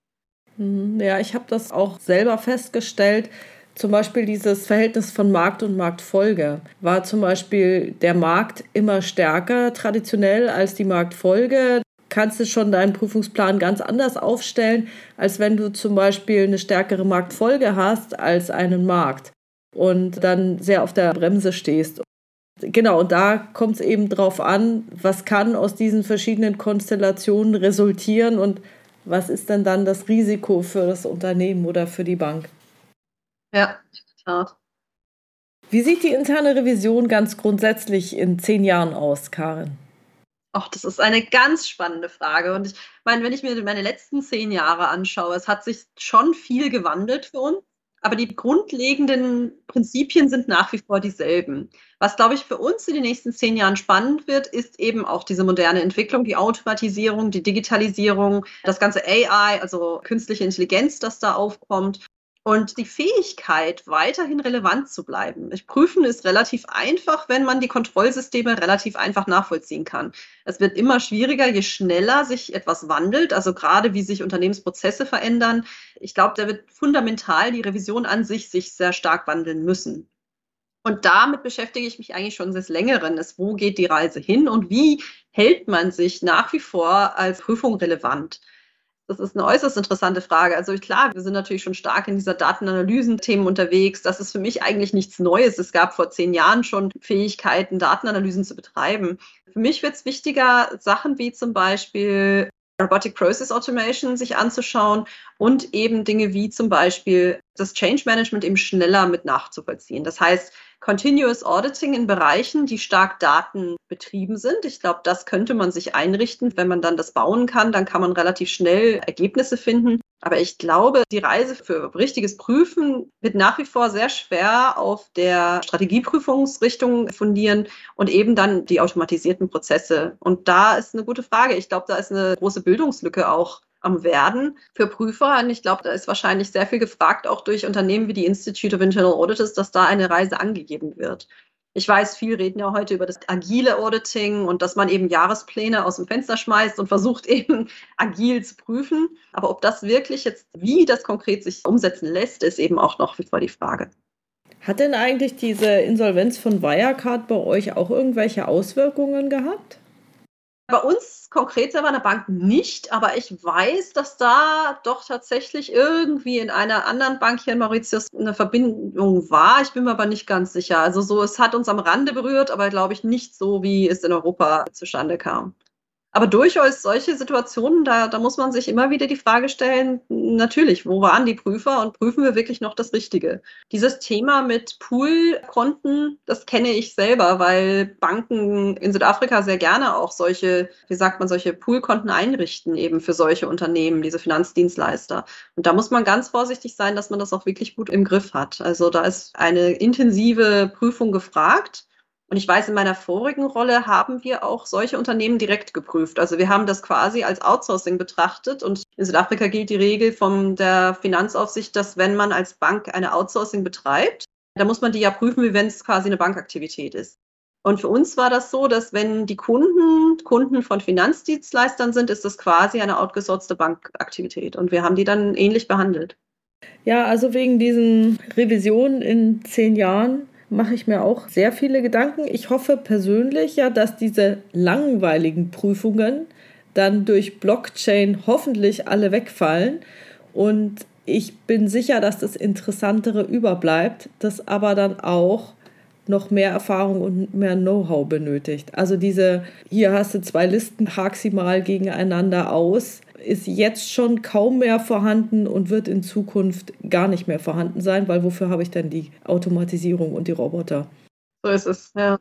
Mhm, ja, ich habe das auch selber festgestellt. Zum Beispiel dieses Verhältnis von Markt und Marktfolge. War zum Beispiel der Markt immer stärker traditionell als die Marktfolge? Kannst du schon deinen Prüfungsplan ganz anders aufstellen, als wenn du zum Beispiel eine stärkere Marktfolge hast als einen Markt und dann sehr auf der Bremse stehst. Genau, und da kommt es eben drauf an, was kann aus diesen verschiedenen Konstellationen resultieren und was ist denn dann das Risiko für das Unternehmen oder für die Bank? Ja, klar. Wie sieht die interne Revision ganz grundsätzlich in zehn Jahren aus, Karin? Ach, das ist eine ganz spannende Frage. Und ich meine, wenn ich mir meine letzten zehn Jahre anschaue, es hat sich schon viel gewandelt für uns. Aber die grundlegenden Prinzipien sind nach wie vor dieselben. Was, glaube ich, für uns in den nächsten zehn Jahren spannend wird, ist eben auch diese moderne Entwicklung, die Automatisierung, die Digitalisierung, das ganze AI, also künstliche Intelligenz, das da aufkommt und die Fähigkeit, weiterhin relevant zu bleiben. Prüfen ist relativ einfach, wenn man die Kontrollsysteme relativ einfach nachvollziehen kann. Es wird immer schwieriger, je schneller sich etwas wandelt, also gerade wie sich Unternehmensprozesse verändern. Ich glaube, da wird fundamental die Revision an sich sich sehr stark wandeln müssen. Und damit beschäftige ich mich eigentlich schon des Längeren. Ist, wo geht die Reise hin und wie hält man sich nach wie vor als Prüfung relevant? Das ist eine äußerst interessante Frage. Also klar, wir sind natürlich schon stark in dieser Datenanalysen-Themen unterwegs. Das ist für mich eigentlich nichts Neues. Es gab vor zehn Jahren schon Fähigkeiten, Datenanalysen zu betreiben. Für mich wird es wichtiger, Sachen wie zum Beispiel Robotic Process Automation sich anzuschauen und eben Dinge wie zum Beispiel das Change Management eben schneller mit nachzuvollziehen. Das heißt, Continuous Auditing in Bereichen, die stark datenbetrieben sind. Ich glaube, das könnte man sich einrichten. Wenn man dann das bauen kann, dann kann man relativ schnell Ergebnisse finden. Aber ich glaube, die Reise für richtiges Prüfen wird nach wie vor sehr schwer auf der Strategieprüfungsrichtung fundieren und eben dann die automatisierten Prozesse. Und da ist eine gute Frage. Ich glaube, da ist eine große Bildungslücke auch am Werden für Prüfer. Und ich glaube, da ist wahrscheinlich sehr viel gefragt, auch durch Unternehmen wie die Institute of Internal Auditors, dass da eine Reise angegeben wird. Ich weiß, viel reden ja heute über das agile Auditing und dass man eben Jahrespläne aus dem Fenster schmeißt und versucht eben agil zu prüfen. Aber ob das wirklich jetzt, wie das konkret sich umsetzen lässt, ist eben auch noch vor die Frage. Hat denn eigentlich diese Insolvenz von Wirecard bei euch auch irgendwelche Auswirkungen gehabt? Bei uns konkret selber in der Bank nicht, aber ich weiß, dass da doch tatsächlich irgendwie in einer anderen Bank hier in Mauritius eine Verbindung war. Ich bin mir aber nicht ganz sicher. Also so, es hat uns am Rande berührt, aber glaube ich nicht so, wie es in Europa zustande kam. Aber durchaus solche Situationen, da, da muss man sich immer wieder die Frage stellen, natürlich, wo waren die Prüfer und prüfen wir wirklich noch das Richtige? Dieses Thema mit Poolkonten, das kenne ich selber, weil Banken in Südafrika sehr gerne auch solche, wie sagt man, solche Poolkonten einrichten, eben für solche Unternehmen, diese Finanzdienstleister. Und da muss man ganz vorsichtig sein, dass man das auch wirklich gut im Griff hat. Also da ist eine intensive Prüfung gefragt. Und ich weiß, in meiner vorigen Rolle haben wir auch solche Unternehmen direkt geprüft. Also wir haben das quasi als Outsourcing betrachtet. Und in Südafrika gilt die Regel von der Finanzaufsicht, dass wenn man als Bank eine Outsourcing betreibt, dann muss man die ja prüfen, wie wenn es quasi eine Bankaktivität ist. Und für uns war das so, dass wenn die Kunden Kunden von Finanzdienstleistern sind, ist das quasi eine outgesourcete Bankaktivität. Und wir haben die dann ähnlich behandelt. Ja, also wegen diesen Revisionen in zehn Jahren mache ich mir auch sehr viele Gedanken. Ich hoffe persönlich ja, dass diese langweiligen Prüfungen dann durch Blockchain hoffentlich alle wegfallen. Und ich bin sicher, dass das Interessantere überbleibt, das aber dann auch noch mehr Erfahrung und mehr Know-how benötigt. Also diese, hier hast du zwei Listen, hak sie mal gegeneinander aus, ist jetzt schon kaum mehr vorhanden und wird in Zukunft gar nicht mehr vorhanden sein, weil wofür habe ich denn die Automatisierung und die Roboter? So ist es, ja.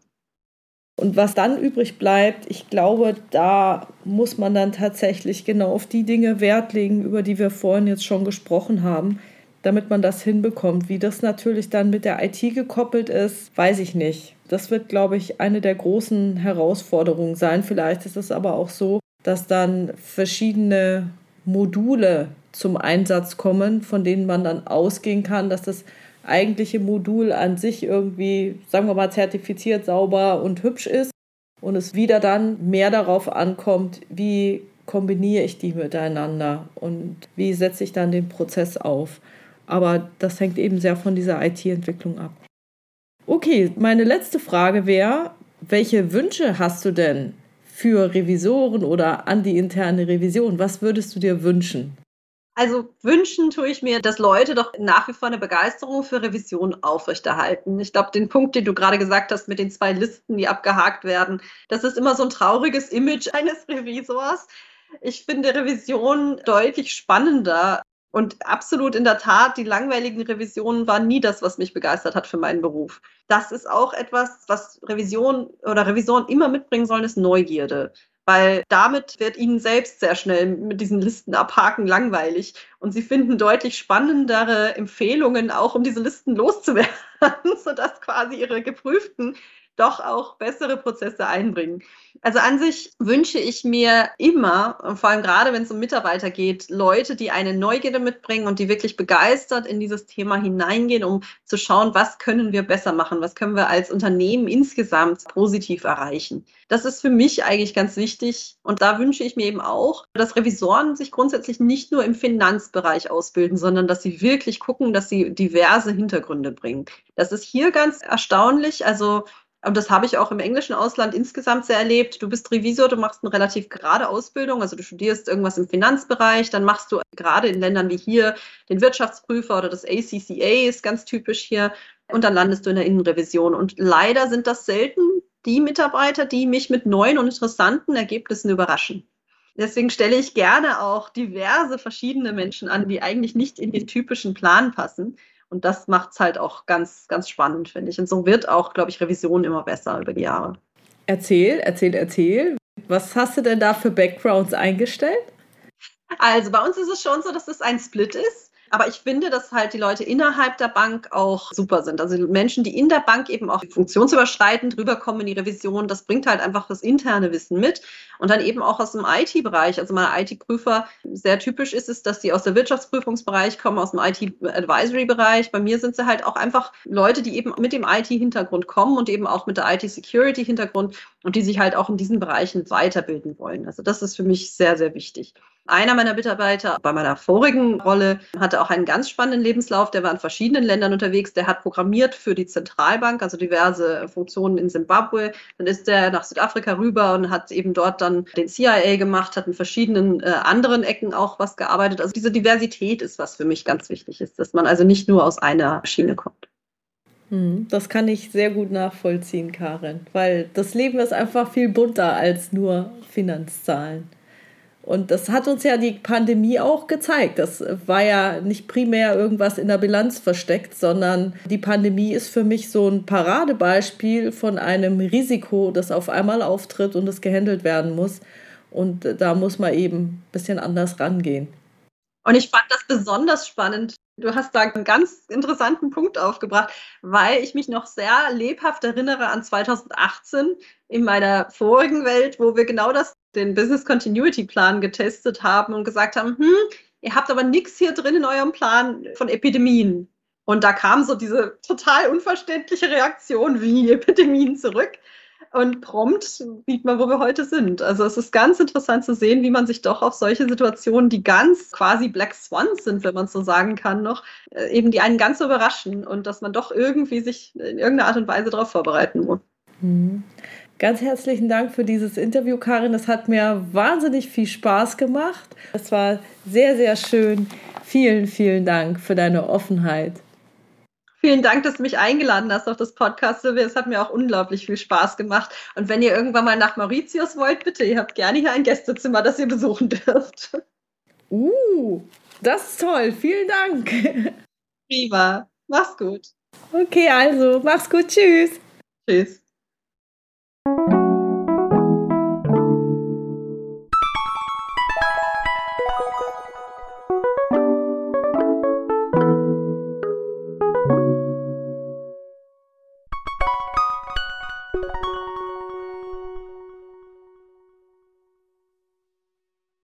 Und was dann übrig bleibt, ich glaube, da muss man dann tatsächlich genau auf die Dinge Wert legen, über die wir vorhin jetzt schon gesprochen haben, damit man das hinbekommt. Wie das natürlich dann mit der IT gekoppelt ist, weiß ich nicht. Das wird, glaube ich, eine der großen Herausforderungen sein. Vielleicht ist es aber auch so, dass dann verschiedene Module zum Einsatz kommen, von denen man dann ausgehen kann, dass das eigentliche Modul an sich irgendwie, sagen wir mal, zertifiziert, sauber und hübsch ist und es wieder dann mehr darauf ankommt, wie kombiniere ich die miteinander und wie setze ich dann den Prozess auf. Aber das hängt eben sehr von dieser IT-Entwicklung ab. Okay, meine letzte Frage wäre, welche Wünsche hast du denn für Revisoren oder an die interne Revision? Was würdest du dir wünschen? Also wünschen tue ich mir, dass Leute doch nach wie vor eine Begeisterung für Revision aufrechterhalten. Ich glaube, den Punkt, den du gerade gesagt hast mit den zwei Listen, die abgehakt werden, das ist immer so ein trauriges Image eines Revisors. Ich finde Revision deutlich spannender und absolut in der Tat, die langweiligen Revisionen waren nie das, was mich begeistert hat für meinen Beruf. Das ist auch etwas, was Revision oder Revisoren immer mitbringen sollen, ist Neugierde weil damit wird ihnen selbst sehr schnell mit diesen Listen abhaken langweilig und sie finden deutlich spannendere Empfehlungen auch, um diese Listen loszuwerden, sodass quasi ihre Geprüften doch auch bessere Prozesse einbringen. Also an sich wünsche ich mir immer, vor allem gerade wenn es um Mitarbeiter geht, Leute, die eine Neugierde mitbringen und die wirklich begeistert in dieses Thema hineingehen, um zu schauen, was können wir besser machen, was können wir als Unternehmen insgesamt positiv erreichen. Das ist für mich eigentlich ganz wichtig und da wünsche ich mir eben auch, dass Revisoren sich grundsätzlich nicht nur im Finanzbereich ausbilden, sondern dass sie wirklich gucken, dass sie diverse Hintergründe bringen. Das ist hier ganz erstaunlich. Also und das habe ich auch im englischen Ausland insgesamt sehr erlebt. Du bist Revisor, du machst eine relativ gerade Ausbildung, also du studierst irgendwas im Finanzbereich, dann machst du gerade in Ländern wie hier den Wirtschaftsprüfer oder das ACCA ist ganz typisch hier und dann landest du in der Innenrevision. Und leider sind das selten die Mitarbeiter, die mich mit neuen und interessanten Ergebnissen überraschen. Deswegen stelle ich gerne auch diverse verschiedene Menschen an, die eigentlich nicht in den typischen Plan passen und das macht es halt auch ganz, ganz spannend, finde ich. Und so wird auch, glaube ich, Revision immer besser über die Jahre. Erzähl, erzähl, erzähl. Was hast du denn da für Backgrounds eingestellt? Also bei uns ist es schon so, dass es ein Split ist. Aber ich finde, dass halt die Leute innerhalb der Bank auch super sind. Also Menschen, die in der Bank eben auch funktionsüberschreitend rüberkommen in die Revision, das bringt halt einfach das interne Wissen mit. Und dann eben auch aus dem IT-Bereich. Also meine IT-Prüfer, sehr typisch ist es, dass die aus der Wirtschaftsprüfungsbereich kommen, aus dem IT-Advisory-Bereich. Bei mir sind sie halt auch einfach Leute, die eben mit dem IT-Hintergrund kommen und eben auch mit der IT-Security-Hintergrund und die sich halt auch in diesen Bereichen weiterbilden wollen. Also das ist für mich sehr, sehr wichtig. Einer meiner Mitarbeiter bei meiner vorigen Rolle hatte auch einen ganz spannenden Lebenslauf. Der war in verschiedenen Ländern unterwegs. Der hat programmiert für die Zentralbank, also diverse Funktionen in Simbabwe. Dann ist er nach Südafrika rüber und hat eben dort dann den CIA gemacht, hat in verschiedenen äh, anderen Ecken auch was gearbeitet. Also diese Diversität ist, was für mich ganz wichtig ist, dass man also nicht nur aus einer Schiene kommt. Hm, das kann ich sehr gut nachvollziehen, Karin, weil das Leben ist einfach viel bunter als nur Finanzzahlen. Und das hat uns ja die Pandemie auch gezeigt. Das war ja nicht primär irgendwas in der Bilanz versteckt, sondern die Pandemie ist für mich so ein Paradebeispiel von einem Risiko, das auf einmal auftritt und das gehandelt werden muss. Und da muss man eben ein bisschen anders rangehen. Und ich fand das besonders spannend. Du hast da einen ganz interessanten Punkt aufgebracht, weil ich mich noch sehr lebhaft erinnere an 2018 in meiner vorigen Welt, wo wir genau das den Business Continuity Plan getestet haben und gesagt haben, hm, ihr habt aber nichts hier drin in eurem Plan von Epidemien. Und da kam so diese total unverständliche Reaktion wie Epidemien zurück. Und prompt sieht man, wo wir heute sind. Also es ist ganz interessant zu sehen, wie man sich doch auf solche Situationen, die ganz quasi Black Swans sind, wenn man so sagen kann, noch, äh, eben die einen ganz überraschen und dass man doch irgendwie sich in irgendeiner Art und Weise darauf vorbereiten muss. Mhm. Ganz herzlichen Dank für dieses Interview, Karin. Es hat mir wahnsinnig viel Spaß gemacht. Es war sehr, sehr schön. Vielen, vielen Dank für deine Offenheit. Vielen Dank, dass du mich eingeladen hast auf das Podcast. Es hat mir auch unglaublich viel Spaß gemacht. Und wenn ihr irgendwann mal nach Mauritius wollt, bitte, ihr habt gerne hier ein Gästezimmer, das ihr besuchen dürft. Uh, das ist toll. Vielen Dank. Prima. Mach's gut. Okay, also, mach's gut. Tschüss. Tschüss.